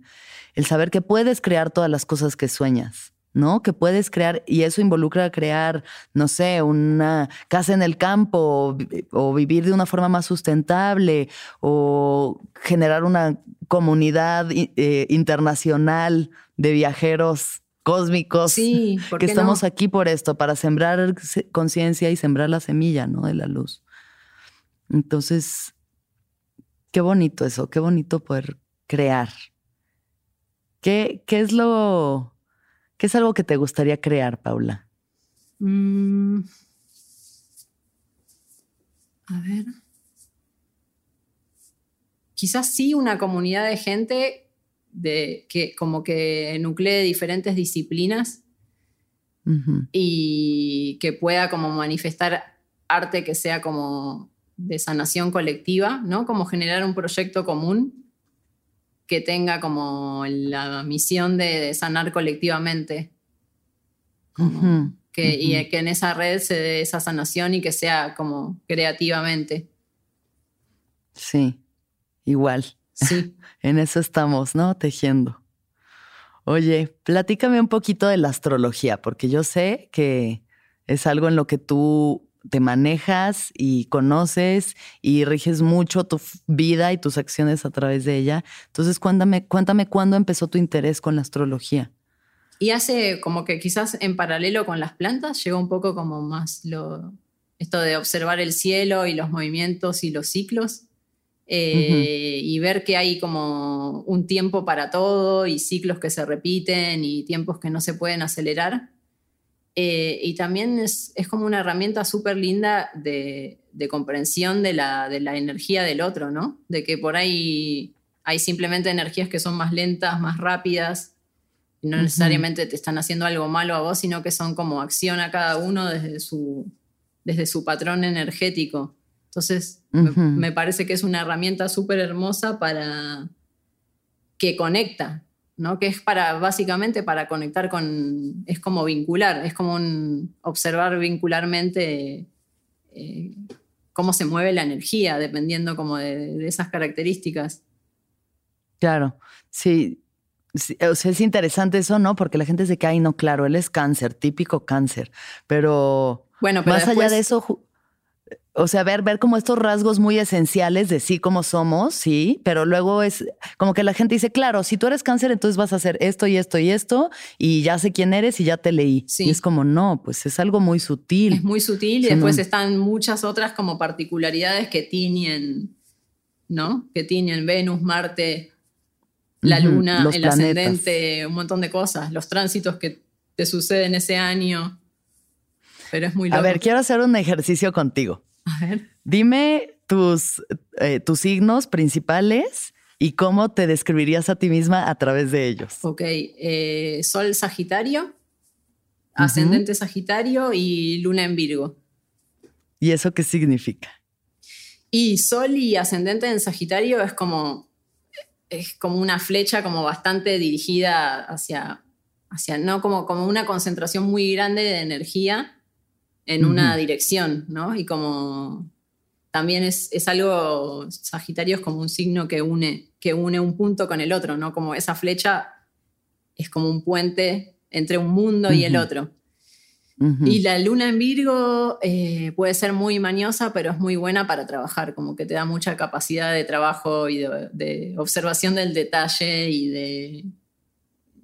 saber que puedes crear todas las cosas que sueñas. ¿No? Que puedes crear, y eso involucra crear, no sé, una casa en el campo, o, vivir de una forma más sustentable, o generar una comunidad eh, internacional de viajeros cósmicos. Sí, que estamos aquí por esto, para sembrar conciencia y sembrar la semilla, ¿no? De la luz. Entonces, qué bonito eso, qué bonito poder crear. ¿Qué, qué es lo ¿Qué es algo que te gustaría crear, Paula? Mm. A ver. Quizás sí una comunidad de gente de, que como que nuclee diferentes disciplinas y que pueda como manifestar arte que sea como de sanación colectiva, ¿no? Como generar un proyecto común que tenga como la misión de, sanar colectivamente. que, Y que en esa red se dé esa sanación y que sea como creativamente. Sí, igual. Sí. *laughs* en eso estamos, ¿no? Tejiendo. Oye, platícame un poquito de la astrología, porque yo sé que es algo en lo que tú te manejas y conoces y riges mucho tu vida y tus acciones a través de ella. Entonces, cuéntame, cuéntame cuándo empezó tu interés con la astrología. Y hace como que quizás en paralelo con las plantas llegó un poco como más lo, esto de observar el cielo y los movimientos y los ciclos. eh, y ver que hay como un tiempo para todo y ciclos que se repiten y tiempos que no se pueden acelerar. Eh, y también es, como una herramienta súper linda de, comprensión de la, de la, energía del otro, ¿no? De que por ahí hay simplemente energías que son más lentas, más rápidas, y no necesariamente te están haciendo algo malo a vos, sino que son como acción a cada uno desde su, desde su patrón energético. Entonces, me, parece que es una herramienta súper hermosa para que conecta, ¿no? Que es para, básicamente, para conectar con, es como vincular, es como un, observar vincularmente eh, cómo se mueve la energía, dependiendo como de, esas características. Claro, sí, O sea, es interesante eso, ¿no? Porque la gente se cae, no, claro, él es cáncer, típico cáncer, pero, bueno, más allá de eso, o sea, ver, ver como estos rasgos muy esenciales de sí como somos, sí, pero luego es como que la gente dice, claro, si tú eres cáncer, entonces vas a hacer esto y esto y esto, y ya sé quién eres y ya te leí. Sí. Y es como, no, pues es algo muy sutil. Es muy sutil y después están muchas otras como particularidades que tienen, ¿no? Que tienen Venus, Marte, la Luna, el ascendente, un montón de cosas, los tránsitos que te suceden ese año. Pero es muy loco. A ver, quiero hacer un ejercicio contigo. *laughs* A ver. Dime tus, eh, tus signos principales y cómo te describirías a ti misma a través de ellos. Ok, eh, Sol Sagitario, Ascendente Sagitario y Luna en Virgo. ¿Y eso qué significa? Y Sol y Ascendente en Sagitario es como, es como una flecha como bastante dirigida hacia, hacia no como, como una concentración muy grande de energía en una dirección, ¿no? Y como también es, algo, Sagitario es como un signo que une, que une un punto con el otro, ¿no? Como esa flecha es como un puente entre un mundo y el otro. Y la luna en Virgo eh, puede ser muy mañosa, pero es muy buena para trabajar, como que te da mucha capacidad de trabajo y de, observación del detalle y de,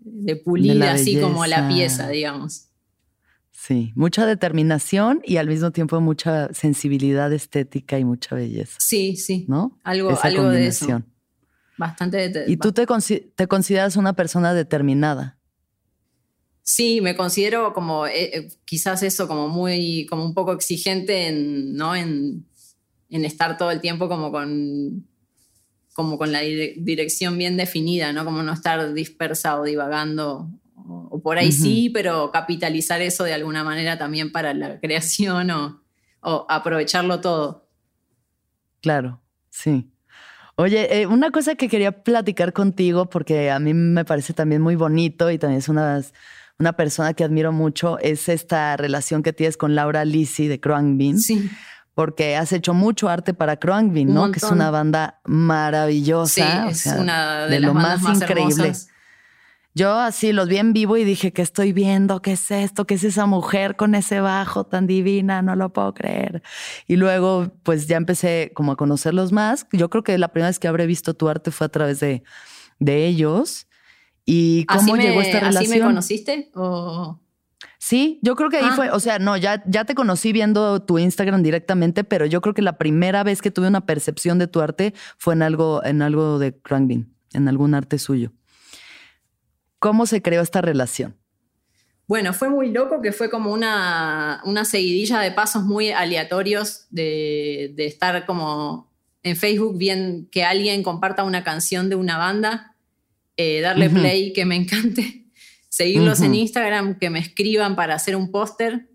de pulir así como la pieza, digamos. Sí, mucha determinación y al mismo tiempo mucha sensibilidad estética y mucha belleza. Sí, sí. ¿No? Algo, algo de eso. Bastante. ¿Y tú te, consideras una persona determinada? Sí, me considero como eh, eh, quizás eso, como muy, como un poco exigente en, ¿no? en, en estar todo el tiempo como con, como con la dirección bien definida, ¿no? Como no estar dispersa o divagando o, por ahí sí, pero capitalizar eso de alguna manera también para la creación o, aprovecharlo todo. Claro, sí. Oye, eh, una cosa que quería platicar contigo, porque a mí me parece también muy bonito y también es una, una persona que admiro mucho, es esta relación que tienes con Laura Lisi de Croangbean. Sí. Porque has hecho mucho arte para Croangbean, ¿no? Que es una banda maravillosa. Sí, es una de, las lo más, increíbles. Yo así los vi en vivo y dije, ¿qué estoy viendo? ¿Qué es esto? ¿Qué es esa mujer con ese bajo tan divina? No lo puedo creer. Y luego, pues ya empecé como a conocerlos más. Yo creo que la primera vez que habré visto tu arte fue a través de, de ellos. ¿Y cómo llegó esta relación? ¿Así me conociste? ¿O? Sí, yo creo que ahí ah. fue, o sea, no, ya, ya te conocí viendo tu Instagram directamente, pero yo creo que la primera vez que tuve una percepción de tu arte fue en algo, en algo de Crankbean, en algún arte suyo. ¿Cómo se creó esta relación? Bueno, fue muy loco que fue como una, una seguidilla de pasos muy aleatorios de, estar como en Facebook bien que alguien comparta una canción de una banda, eh, darle play que me encante, *laughs* seguirlos en Instagram, que me escriban para hacer un póster,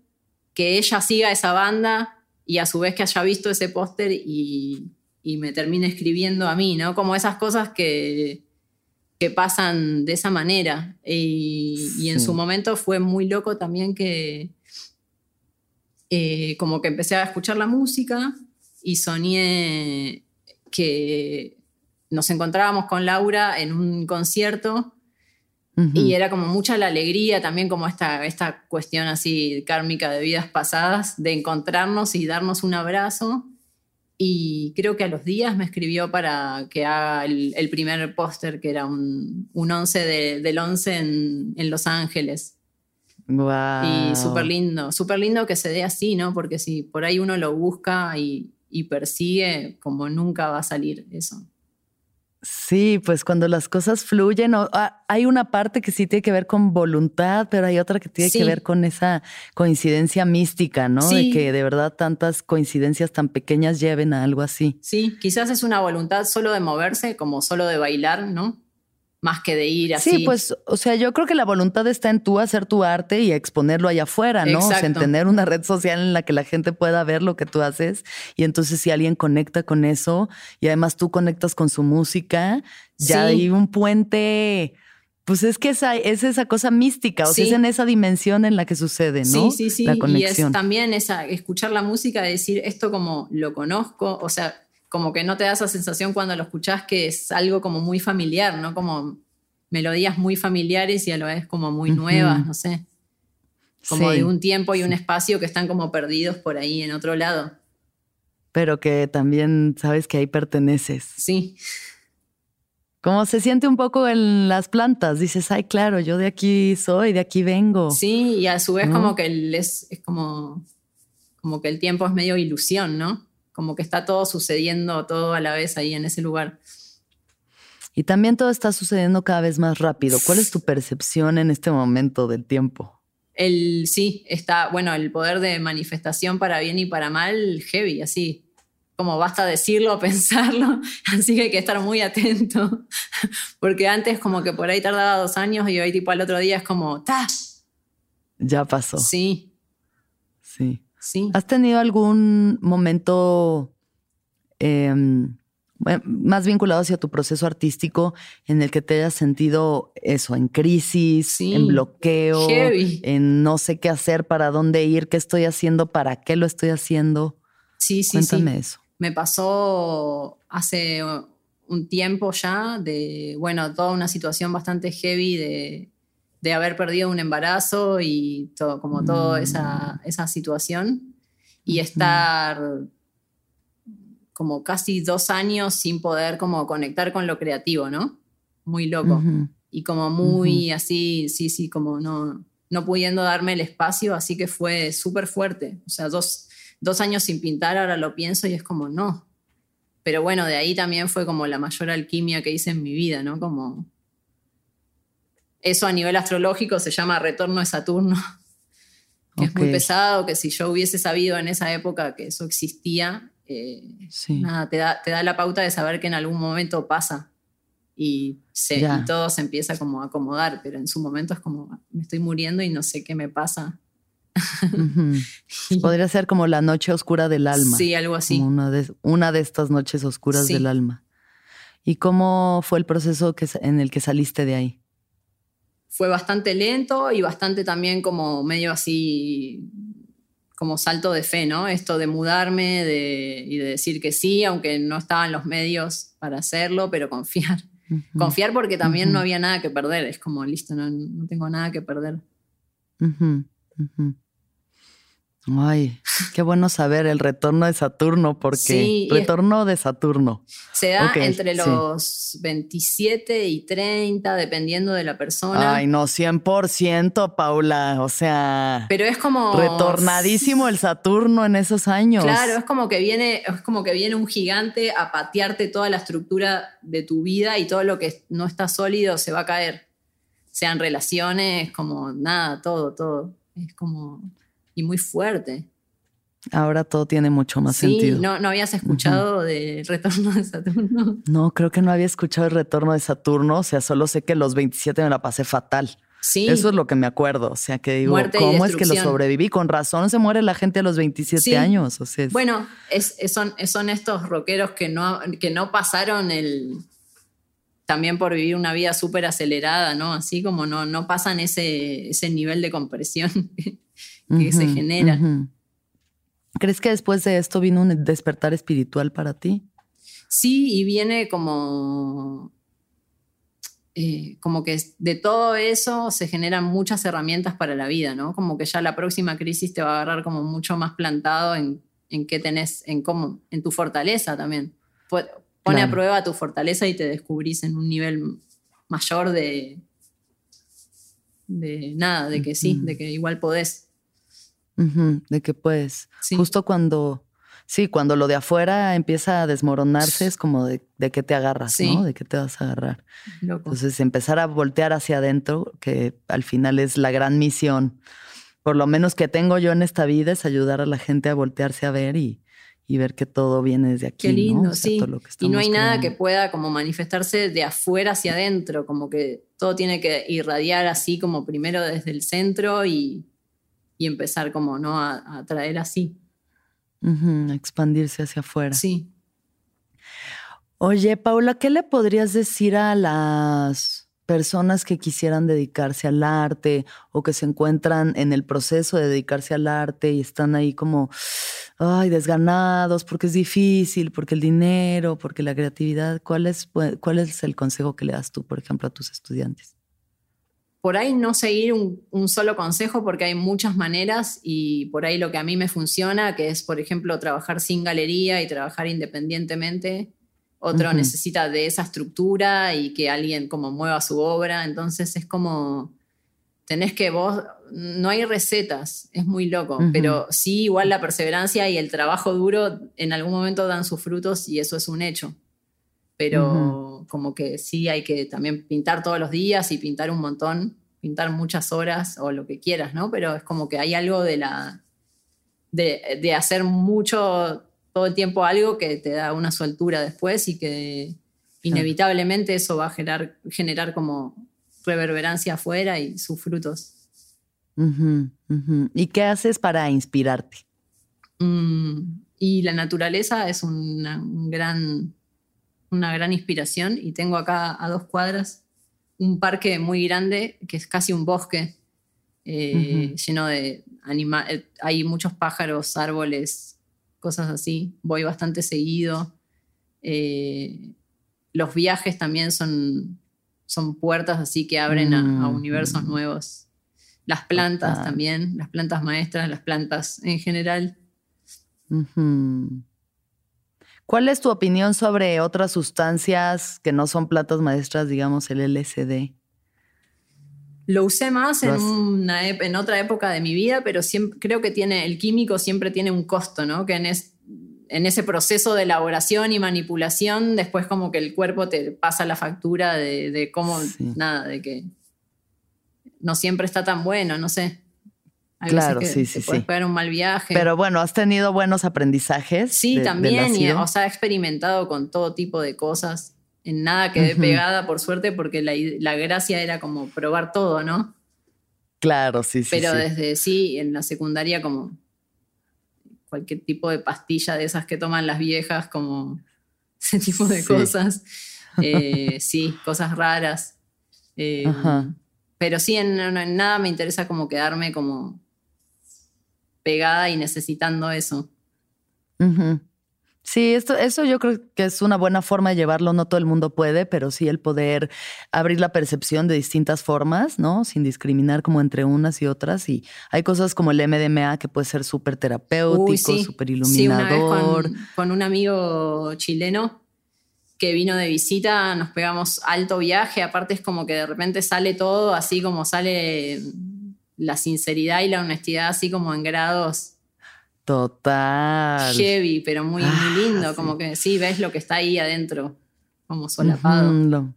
que ella siga esa banda y a su vez que haya visto ese póster y, y me termine escribiendo a mí, ¿no? Como esas cosas que, que pasan de esa manera. Y, en su momento fue muy loco también que eh, como que empecé a escuchar la música y soñé que nos encontrábamos con Laura en un concierto y era como mucha la alegría también como esta, esta cuestión así kármica de vidas pasadas de encontrarnos y darnos un abrazo y creo que a los días me escribió para que haga el, primer póster, que era un, un 11 del 11 en, Los Ángeles. Wow. Y súper lindo, súper lindo que se dé así, ¿no? Porque si por ahí uno lo busca y, y persigue, como nunca va a salir eso. Sí, pues cuando las cosas fluyen, ah, hay una parte que sí tiene que ver con voluntad, pero hay otra que tiene que ver con esa coincidencia mística, ¿no? De que de verdad tantas coincidencias tan pequeñas lleven a algo así. Sí, quizás es una voluntad solo de moverse, como solo de bailar, ¿no? Más que de ir así. Sí, pues, o sea, yo creo que la voluntad está en tú hacer tu arte y exponerlo allá afuera, ¿no? O sea, en tener una red social en la que la gente pueda ver lo que tú haces. Y entonces, si alguien conecta con eso y además tú conectas con su música, ya hay un puente. Pues es que esa, es esa cosa mística, o sea, es en esa dimensión en la que sucede, ¿no? Sí, sí, sí. La conexión. Y es también esa, escuchar la música, decir esto como lo conozco, o sea, como que no te da esa sensación cuando lo escuchás que es algo como muy familiar, ¿no? Como melodías muy familiares y a la vez como muy nuevas, no sé. Como de un tiempo y un espacio que están como perdidos por ahí en otro lado. Pero que también sabes que ahí perteneces. Sí. Como se siente un poco en las plantas, dices, ay, claro, yo de aquí soy, de aquí vengo. Sí, y a su vez como que es como, como que el tiempo es medio ilusión, ¿no? Como que está todo sucediendo todo a la vez ahí en ese lugar. Y también todo está sucediendo cada vez más rápido. ¿Cuál es tu percepción en este momento del tiempo? El sí, está, bueno, el poder de manifestación para bien y para mal, heavy, así. Como basta decirlo, *laughs* pensarlo, así que hay que estar muy atento. *laughs* Porque antes como que por ahí tardaba dos años y hoy tipo al otro día es como, ¡ta! Ya pasó. Sí. Sí. ¿Has tenido algún momento em, más vinculado hacia tu proceso artístico en el que te hayas sentido eso, en crisis, en bloqueo, en no sé qué hacer, para dónde ir, qué estoy haciendo, para qué lo estoy haciendo? Sí, sí, Cuéntame eso. Me pasó hace un tiempo ya de, bueno, toda una situación bastante heavy de de haber perdido un embarazo y todo, como toda esa, mm. esa, situación y estar como casi dos años sin poder como conectar con lo creativo, ¿no? Muy loco. Y como muy así, sí, sí, como no, no pudiendo darme el espacio, así que fue súper fuerte. O sea, dos, dos años sin pintar, ahora lo pienso y es como, no. Pero bueno, de ahí también fue como la mayor alquimia que hice en mi vida, ¿no? Como eso a nivel astrológico se llama retorno de Saturno, que es muy pesado, que si yo hubiese sabido en esa época que eso existía, eh, nada, te da, te da la pauta de saber que en algún momento pasa y, se, todo se empieza como a acomodar, pero en su momento es como, me estoy muriendo y no sé qué me pasa. *laughs* Podría ser como la noche oscura del alma. Sí, algo así. una, de, una de estas noches oscuras del alma. ¿Y cómo fue el proceso que, en el que saliste de ahí? Fue bastante lento y bastante también como medio así, como salto de fe, ¿no? Esto de mudarme y de decir que sí, aunque no estaban los medios para hacerlo, pero confiar. Confiar porque también no había nada que perder, es como, listo, no, tengo nada que perder. Ay, qué bueno saber el retorno de Saturno, porque retorno de Saturno. Se da entre los 27 y 30, dependiendo de la persona. Ay, no, 100%, Paula. O sea. Pero es como. Retornadísimo el Saturno en esos años. Claro, es como que viene, es como que viene un gigante a patearte toda la estructura de tu vida y todo lo que no está sólido se va a caer. Sean relaciones, como nada, todo, todo. Es como y muy fuerte. Ahora todo tiene mucho más sí, sentido. No, ¿No habías escuchado del retorno de Saturno? *laughs* No, creo que no había escuchado el retorno de Saturno. O sea, solo sé que los 27 me la pasé fatal. Sí. Eso es lo que me acuerdo. O sea, que digo, ¿cómo es que lo sobreviví? Con razón se muere la gente a los 27 años. O sea, Bueno, es, son, son estos rockeros que no, que no pasaron el. También por vivir una vida súper acelerada, ¿no? Así como no, no pasan ese, ese nivel de compresión *laughs* que se genera. ¿Crees que después de esto vino un despertar espiritual para ti? Sí, y viene como, eh, como que de todo eso se generan muchas herramientas para la vida, ¿no? Como que ya la próxima crisis te va a agarrar como mucho más plantado en, en qué tenés, en cómo, en tu fortaleza también. Pone a prueba tu fortaleza y te descubrís en un nivel mayor de, de nada, de que sí, de que igual podés de que pues, justo cuando Sí, cuando lo de afuera empieza a desmoronarse es como de, de qué te agarras, ¿no? De qué te vas a agarrar. Entonces empezar a voltear hacia adentro, que al final es la gran misión, por lo menos que tengo yo en esta vida, es ayudar a la gente a voltearse a ver y, ver que todo viene desde aquí. Qué lindo, sí. y no hay nada que pueda como manifestarse de afuera hacia adentro, como que todo tiene que irradiar así como primero desde el centro y, empezar como, ¿no? A, a traer así expandirse hacia afuera. Sí. Oye, Paula, ¿qué le podrías decir a las personas que quisieran dedicarse al arte o que se encuentran en el proceso de dedicarse al arte y están ahí como, ay, desganados porque es difícil, porque el dinero, porque la creatividad? ¿Cuál es, cuál es el consejo que le das tú, por ejemplo, a tus estudiantes? Por ahí no seguir un, solo consejo porque hay muchas maneras y por ahí lo que a mí me funciona, que es, por ejemplo, trabajar sin galería y trabajar independientemente. Otro necesita de esa estructura y que alguien como mueva su obra. Entonces es como, tenés que vos, no hay recetas, es muy loco, pero sí igual la perseverancia y el trabajo duro en algún momento dan sus frutos y eso es un hecho pero como que sí hay que también pintar todos los días y pintar un montón, pintar muchas horas o lo que quieras, ¿no? Pero es como que hay algo de la de, de hacer mucho todo el tiempo algo que te da una sueltura después y que inevitablemente eso va a generar, generar como reverberancia afuera y sus frutos. ¿Y qué haces para inspirarte? Mm, y la naturaleza es un gran una gran inspiración y tengo acá a dos cuadras un parque muy grande que es casi un bosque eh, lleno de animales, eh, hay muchos pájaros, árboles, cosas así. Voy bastante seguido. Eh, los viajes también son, son puertas así que abren a, mm. universos nuevos. Las plantas también, las plantas maestras, las plantas en general. ¿Cuál es tu opinión sobre otras sustancias que no son plantas maestras, digamos el LSD? Lo usé más en, una, en otra época de mi vida, pero siempre, creo que tiene, el químico siempre tiene un costo, ¿no? Que en, en ese proceso de elaboración y manipulación, después como que el cuerpo te pasa la factura de, de cómo, nada, de que no siempre está tan bueno, no sé claro, sí, sí, puedes pegar un mal viaje. Pero bueno, has tenido buenos aprendizajes. Sí, también. y, o sea, he experimentado con todo tipo de cosas. En nada quedé pegada, por suerte, porque la, gracia era como probar todo, ¿no? Claro, sí, sí. Pero desde sí, en la secundaria, como cualquier tipo de pastilla de esas que toman las viejas, como *laughs* ese tipo de cosas. Eh, *laughs* sí, cosas raras. Eh, pero sí, en, nada me interesa como quedarme como pegada y necesitando eso. Sí, esto, eso yo creo que es una buena forma de llevarlo. No todo el mundo puede, pero sí el poder abrir la percepción de distintas formas, ¿no? Sin discriminar como entre unas y otras. Y hay cosas como el MDMA que puede ser súper terapéutico, súper iluminador. con, un amigo chileno que vino de visita, nos pegamos alto viaje. Aparte es como que de repente sale todo así como sale la sinceridad y la honestidad así como en grados. Total. Heavy, pero muy, ah, lindo. Como que sí, ves lo que está ahí adentro, como solapado.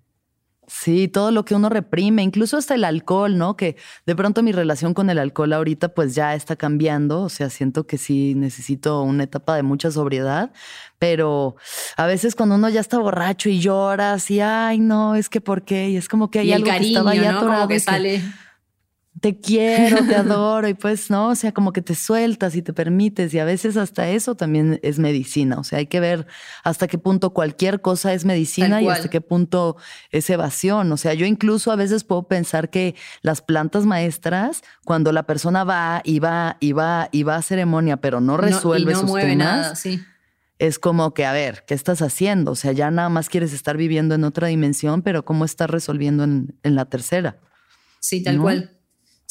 Sí, todo lo que uno reprime, incluso hasta el alcohol, ¿no? Que de pronto mi relación con el alcohol ahorita pues ya está cambiando, o sea, siento que sí necesito una etapa de mucha sobriedad, pero a veces cuando uno ya está borracho y lloras y ay, no, es que por qué, y es como que hay algo que estaba ya ¿no? que sale te quiero, te *laughs* adoro, y pues no, o sea, como que te sueltas y te permites, y a veces hasta eso también es medicina, o sea, hay que ver hasta qué punto cualquier cosa es medicina y hasta qué punto es evasión, o sea, yo incluso a veces puedo pensar que las plantas maestras, cuando la persona va y va y va y va a ceremonia, pero no resuelve no, sus temas, Es como que, a ver, ¿qué estás haciendo? O sea, ya nada más quieres estar viviendo en otra dimensión, pero ¿cómo estás resolviendo en, la tercera? Sí, tal cual.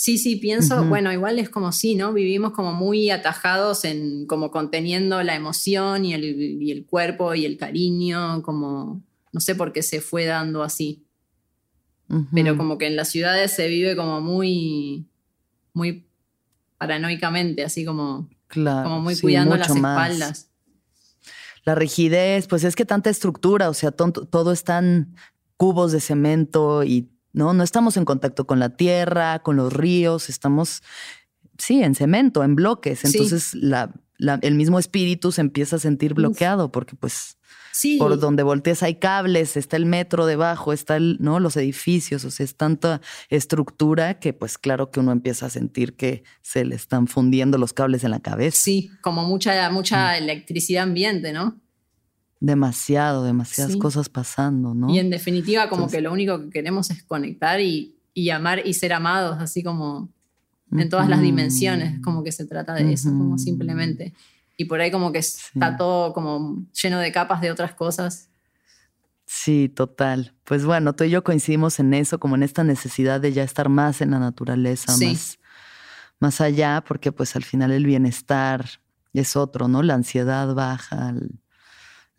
Sí, sí, pienso, bueno, igual es como sí, ¿no? Vivimos como muy atajados en como conteniendo la emoción y el, cuerpo y el cariño, como no sé por qué se fue dando así. Pero como que en las ciudades se vive como muy, muy paranoicamente, así como, como muy cuidando las espaldas. la rigidez, pues es que tanta estructura, o sea, todo están cubos de cemento y no, no estamos en contacto con la tierra, con los ríos, estamos, sí, en cemento, en bloques. Entonces la, el mismo espíritu se empieza a sentir bloqueado porque pues por donde voltees hay cables, está el metro debajo, está el, ¿no? los edificios, o sea, es tanta estructura que pues claro que uno empieza a sentir que se le están fundiendo los cables en la cabeza. Sí, como mucha, mucha mm. electricidad ambiente, ¿no? Demasiado, demasiadas cosas pasando, ¿no? Y en definitiva, como que lo único que queremos es conectar y, y amar y ser amados, así como en todas las dimensiones, como que se trata de eso, como simplemente y por ahí como que está todo como lleno de capas de otras cosas. Sí, total. Pues bueno, tú y yo coincidimos en eso, como en esta necesidad de ya estar más en la naturaleza, más, más allá, porque pues al final el bienestar es otro, ¿no? La ansiedad baja,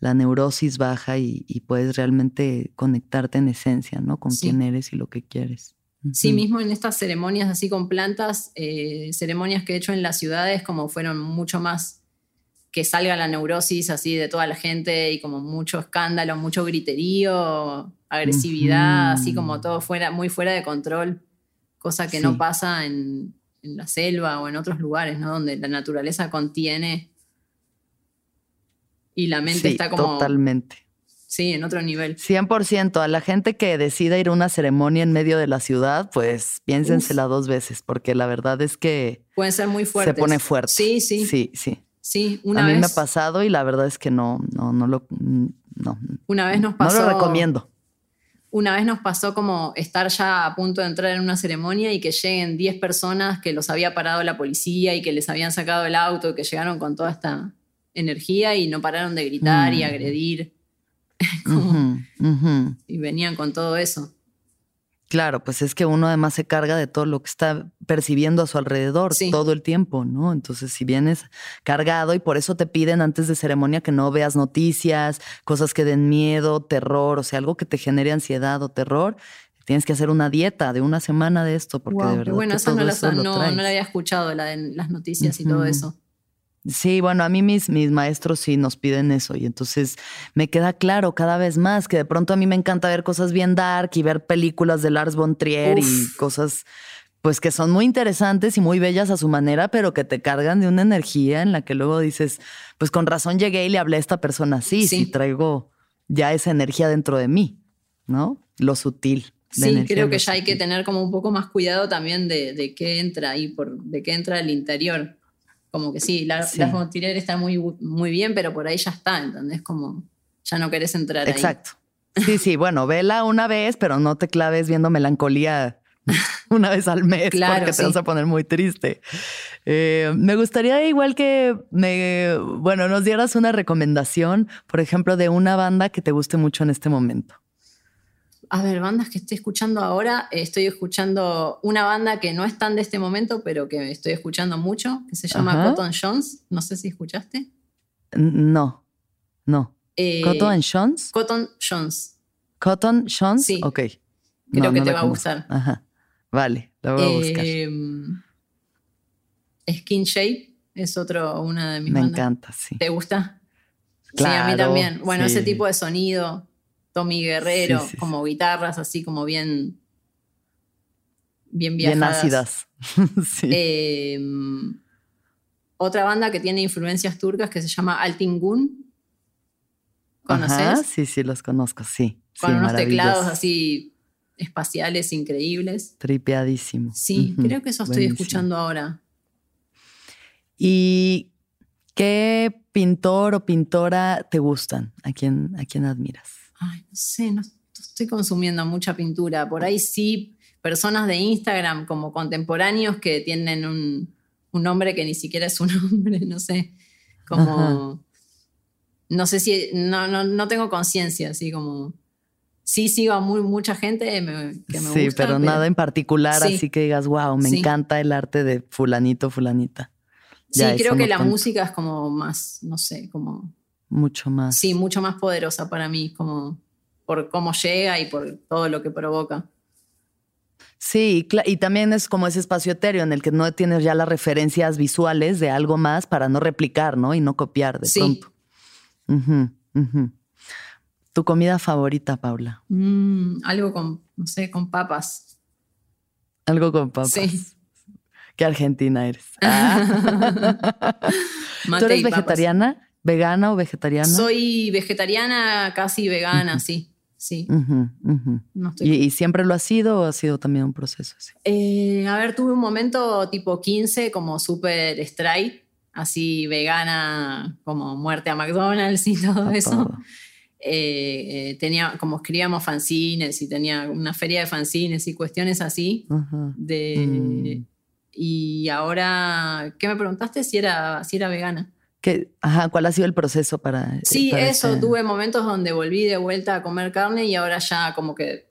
la neurosis baja y, puedes realmente conectarte en esencia, ¿no? Con quién eres y lo que quieres. Sí, mismo en estas ceremonias así con plantas, eh, ceremonias que he hecho en las ciudades como fueron mucho más que salga la neurosis así de toda la gente y como mucho escándalo, mucho griterío, agresividad, así como todo fuera, muy fuera de control, cosa que no pasa en, la selva o en otros lugares, ¿no? Donde la naturaleza contiene y la mente está como... Totalmente. Sí, en otro nivel. 100%. A la gente que decida ir a una ceremonia en medio de la ciudad, pues piénsensela dos veces, porque la verdad es que... Pueden ser muy fuertes. Se pone fuerte. Sí, sí. Sí, sí. Sí, una a vez. A mí me ha pasado y la verdad es que no, no, no lo. No. Una vez nos pasó. No lo recomiendo. Una vez nos pasó como estar ya a punto de entrar en una ceremonia y que lleguen 10 personas que los había parado la policía y que les habían sacado el auto, que llegaron con toda esta energía y no pararon de gritar y mm. agredir. *laughs* Y venían con todo eso. Claro, pues es que uno además se carga de todo lo que está percibiendo a su alrededor todo el tiempo, ¿no? Entonces, si vienes cargado y por eso te piden antes de ceremonia que no veas noticias, cosas que den miedo, terror, o sea, algo que te genere ansiedad o terror, tienes que hacer una dieta de una semana de esto, porque de verdad. Bueno, esa no, la, había escuchado, la de las noticias y todo eso. Sí, bueno, a mí mis, mis maestros sí nos piden eso y entonces me queda claro cada vez más que de pronto a mí me encanta ver cosas bien dark y ver películas de Lars von Trier y cosas pues que son muy interesantes y muy bellas a su manera, pero que te cargan de una energía en la que luego dices, pues con razón llegué y le hablé a esta persona así, sí. si traigo ya esa energía dentro de mí, ¿no? Lo sutil. Sí, creo que ya hay que tener como un poco más cuidado también de, de qué entra ahí, por, de qué entra el interior como que sí, la, sí. está muy, muy bien, pero por ahí ya está, ¿entendés? Como ya no querés entrar Exacto. Sí, sí, bueno, vela una vez, pero no te claves viendo melancolía *laughs* una vez al mes claro, porque te vas a poner muy triste. Eh, me gustaría igual que me, bueno, nos dieras una recomendación, por ejemplo, de una banda que te guste mucho en este momento a ver, bandas que estoy escuchando ahora, estoy escuchando una banda que no es tan de este momento, pero que estoy escuchando mucho, que se llama Cotton Jones. No sé si escuchaste. No, no. Eh, ¿Cotton Jones? Cotton Jones. ¿Cotton Jones? Sí. Ok. Creo que te va a gustar. Ajá. Vale, lo voy a buscar. Em, Skin Shape es otro, una de mis Me bandas. Me encanta, sí. ¿Te gusta? sí, a mí también. Bueno, ese tipo de sonido Tommy Guerrero, como guitarras así como bien bien viajadas. Bien ácidas. *laughs* Em, otra banda que tiene influencias turcas que se llama Altingun. ¿Conoces? sí, sí, los conozco, sí. Con unos teclados así espaciales increíbles. Tripeadísimo. Sí, creo que eso estoy escuchando ahora. ¿Y qué pintor o pintora te gustan? ¿A quién, a quién admiras? Ay, no sé, no estoy consumiendo mucha pintura. Por ahí sí, personas de Instagram como contemporáneos que tienen un, nombre que ni siquiera es un *laughs* nombre, no sé, como... No sé si, no, no, tengo conciencia, así como... Sí sigo a muy, mucha gente que me sí, pero, nada en particular, así que digas, wow, me encanta el arte de fulanito, fulanita. Sí, creo que la música es como más, no sé, como mucho más. Sí, mucho más poderosa para mí, como por cómo llega y por todo lo que provoca. Sí, y también es como ese espacio etéreo en el que no tienes ya las referencias visuales de algo más para no replicar, ¿no? Y no copiar de sí. pronto. ¿Tu comida favorita, Paula? Mm, algo con, no sé, con papas. Algo con papas. Sí. ¿Qué argentina eres? *laughs* Ah. ¿Tú eres vegetariana? ¿Vegana o vegetariana? Soy vegetariana, casi vegana, sí. Sí. ¿Y, siempre lo ha sido o ha sido también un proceso así? Eh, a ver, tuve un momento tipo 15 como súper straight, así vegana, como muerte a McDonald's y *laughs* todo eso. Eh, eh, tenía, como escribíamos fanzines y tenía una feria de fanzines y cuestiones así. de, mm. Y ahora, ¿qué me preguntaste? Si era, si era vegana. ¿Cuál ha sido el proceso para... Sí, eso, este tuve momentos donde volví de vuelta a comer carne y ahora ya como que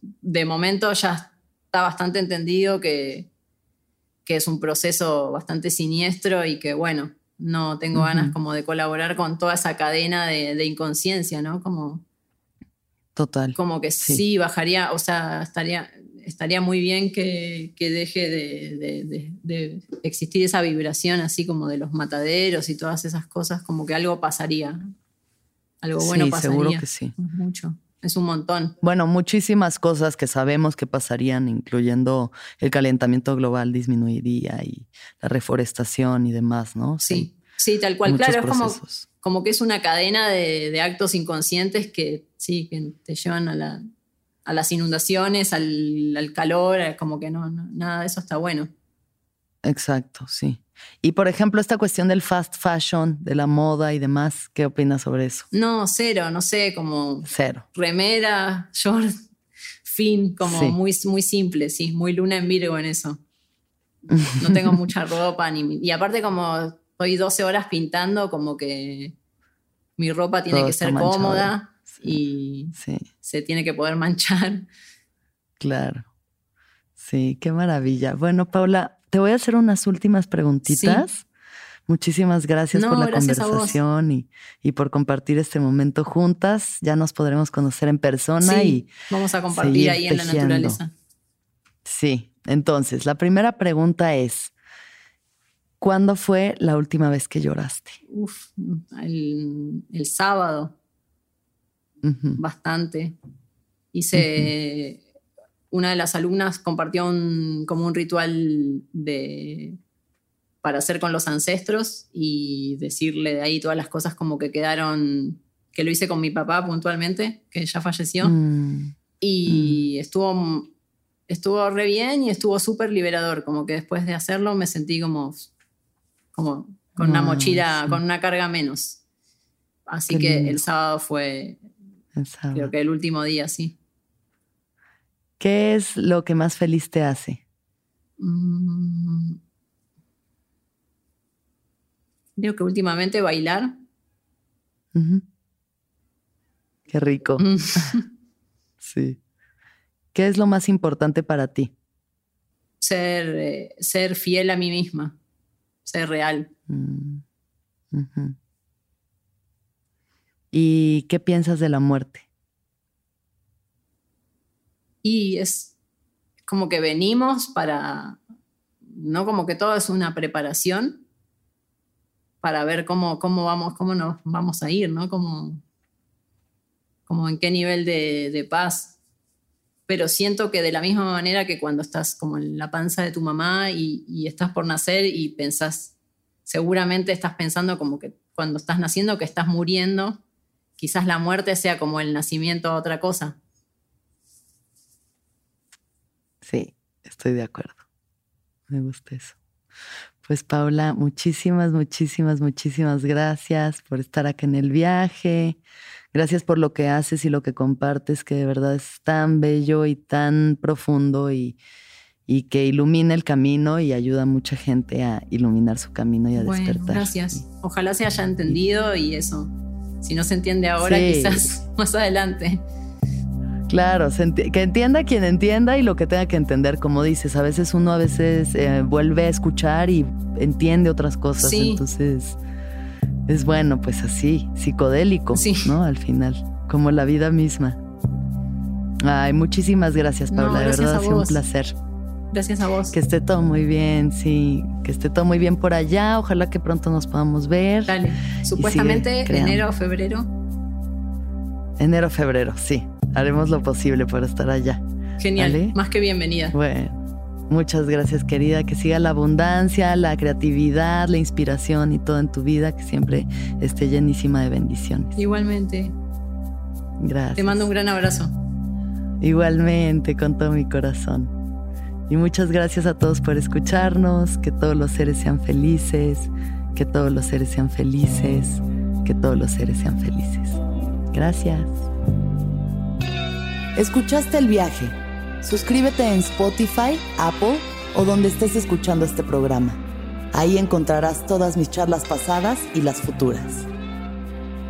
de momento ya está bastante entendido que, que es un proceso bastante siniestro y que bueno, no tengo ganas como de colaborar con toda esa cadena de, inconsciencia, ¿no? Como... Total. Como que sí. bajaría, o sea, estaría, estaría muy bien que, deje de, existir esa vibración así como de los mataderos y todas esas cosas, como que algo pasaría. Algo bueno sí, pasaría. Seguro que sí. Mucho. Es un montón. Bueno, muchísimas cosas que sabemos que pasarían, incluyendo el calentamiento global disminuiría y la reforestación y demás, ¿no? Sí, sí, tal cual. Claro, es como, como, que es una cadena de, actos inconscientes que sí, que te llevan a, la, a las inundaciones, al, calor, como que no, nada de eso está bueno. Exacto, sí. Y por ejemplo, esta cuestión del fast fashion, de la moda y demás, ¿qué opinas sobre eso? No, cero, no sé, como cero. Remera, *laughs* short, fin, como muy, muy simple, sí, muy luna en Virgo en eso. *laughs* No tengo mucha ropa, ni, y aparte como estoy 12 horas pintando, como que mi ropa tiene que ser cómoda y se tiene que poder manchar. Claro. Sí, qué maravilla. Bueno, Paula, te voy a hacer unas últimas preguntitas. Muchísimas gracias por la conversación y, y, por compartir este momento juntas. Ya nos podremos conocer en persona y vamos a compartir ahí en la naturaleza. Sí, entonces la primera pregunta es, ¿cuándo fue la última vez que lloraste? Uf, el, sábado. Bastante. Hice una de las alumnas compartió un, como un ritual de, para hacer con los ancestros y decirle de ahí todas las cosas como que quedaron, que lo hice con mi papá puntualmente, que ya falleció. Mm. Y mm. estuvo, estuvo re bien y estuvo súper liberador, como que después de hacerlo me sentí como, como con una mochila, con una carga menos. Así que el sábado fue, creo que el último día, sí. ¿Qué es lo que más feliz te hace? Mm. Creo que últimamente bailar. Qué rico. Mm. *laughs* sí. ¿Qué es lo más importante para ti? Ser, eh, ser fiel a mí misma, ser real. Mm. ¿Y qué piensas de la muerte? Y es como que venimos para, no como que todo es una preparación para ver cómo, cómo vamos, cómo nos vamos a ir, ¿no? Como, como en qué nivel de, paz. Pero siento que de la misma manera que cuando estás como en la panza de tu mamá y, y estás por nacer y pensás, seguramente estás pensando como que cuando estás naciendo que estás muriendo, quizás la muerte sea como el nacimiento a otra cosa. Sí, estoy de acuerdo. Me gusta eso. Pues Paula, muchísimas, muchísimas, muchísimas gracias por estar aquí en el viaje. Gracias por lo que haces y lo que compartes, que de verdad es tan bello y tan profundo y, y que ilumina el camino y ayuda a mucha gente a iluminar su camino y a bueno, despertar. Gracias. Ojalá se haya entendido y eso. Si no se entiende ahora, quizás *laughs* más adelante. Claro, que entienda quien entienda y lo que tenga que entender, como dices, a veces uno a veces eh, vuelve a escuchar y entiende otras cosas, entonces es bueno, pues así, psicodélico, ¿no? Al final, como la vida misma. Ay, muchísimas gracias, Paula, de verdad ha sido un placer. Gracias a vos. Que esté todo muy bien, sí. Que esté todo muy bien por allá. Ojalá que pronto nos podamos ver. Dale. Supuestamente enero o febrero. Enero, febrero, sí. Haremos lo posible por estar allá. Genial. Más que bienvenida. Bueno. Muchas gracias, querida. Que siga la abundancia, la creatividad, la inspiración y todo en tu vida, que siempre esté llenísima de bendiciones. Igualmente. Gracias. Te mando un gran abrazo. Igualmente, con todo mi corazón. Y muchas gracias a todos por escucharnos, que todos los seres sean felices, que todos los seres sean felices, que todos los seres sean felices. Gracias. ¿Escuchaste el viaje? Suscríbete en Spotify, Apple o donde estés escuchando este programa. Ahí encontrarás todas mis charlas pasadas y las futuras.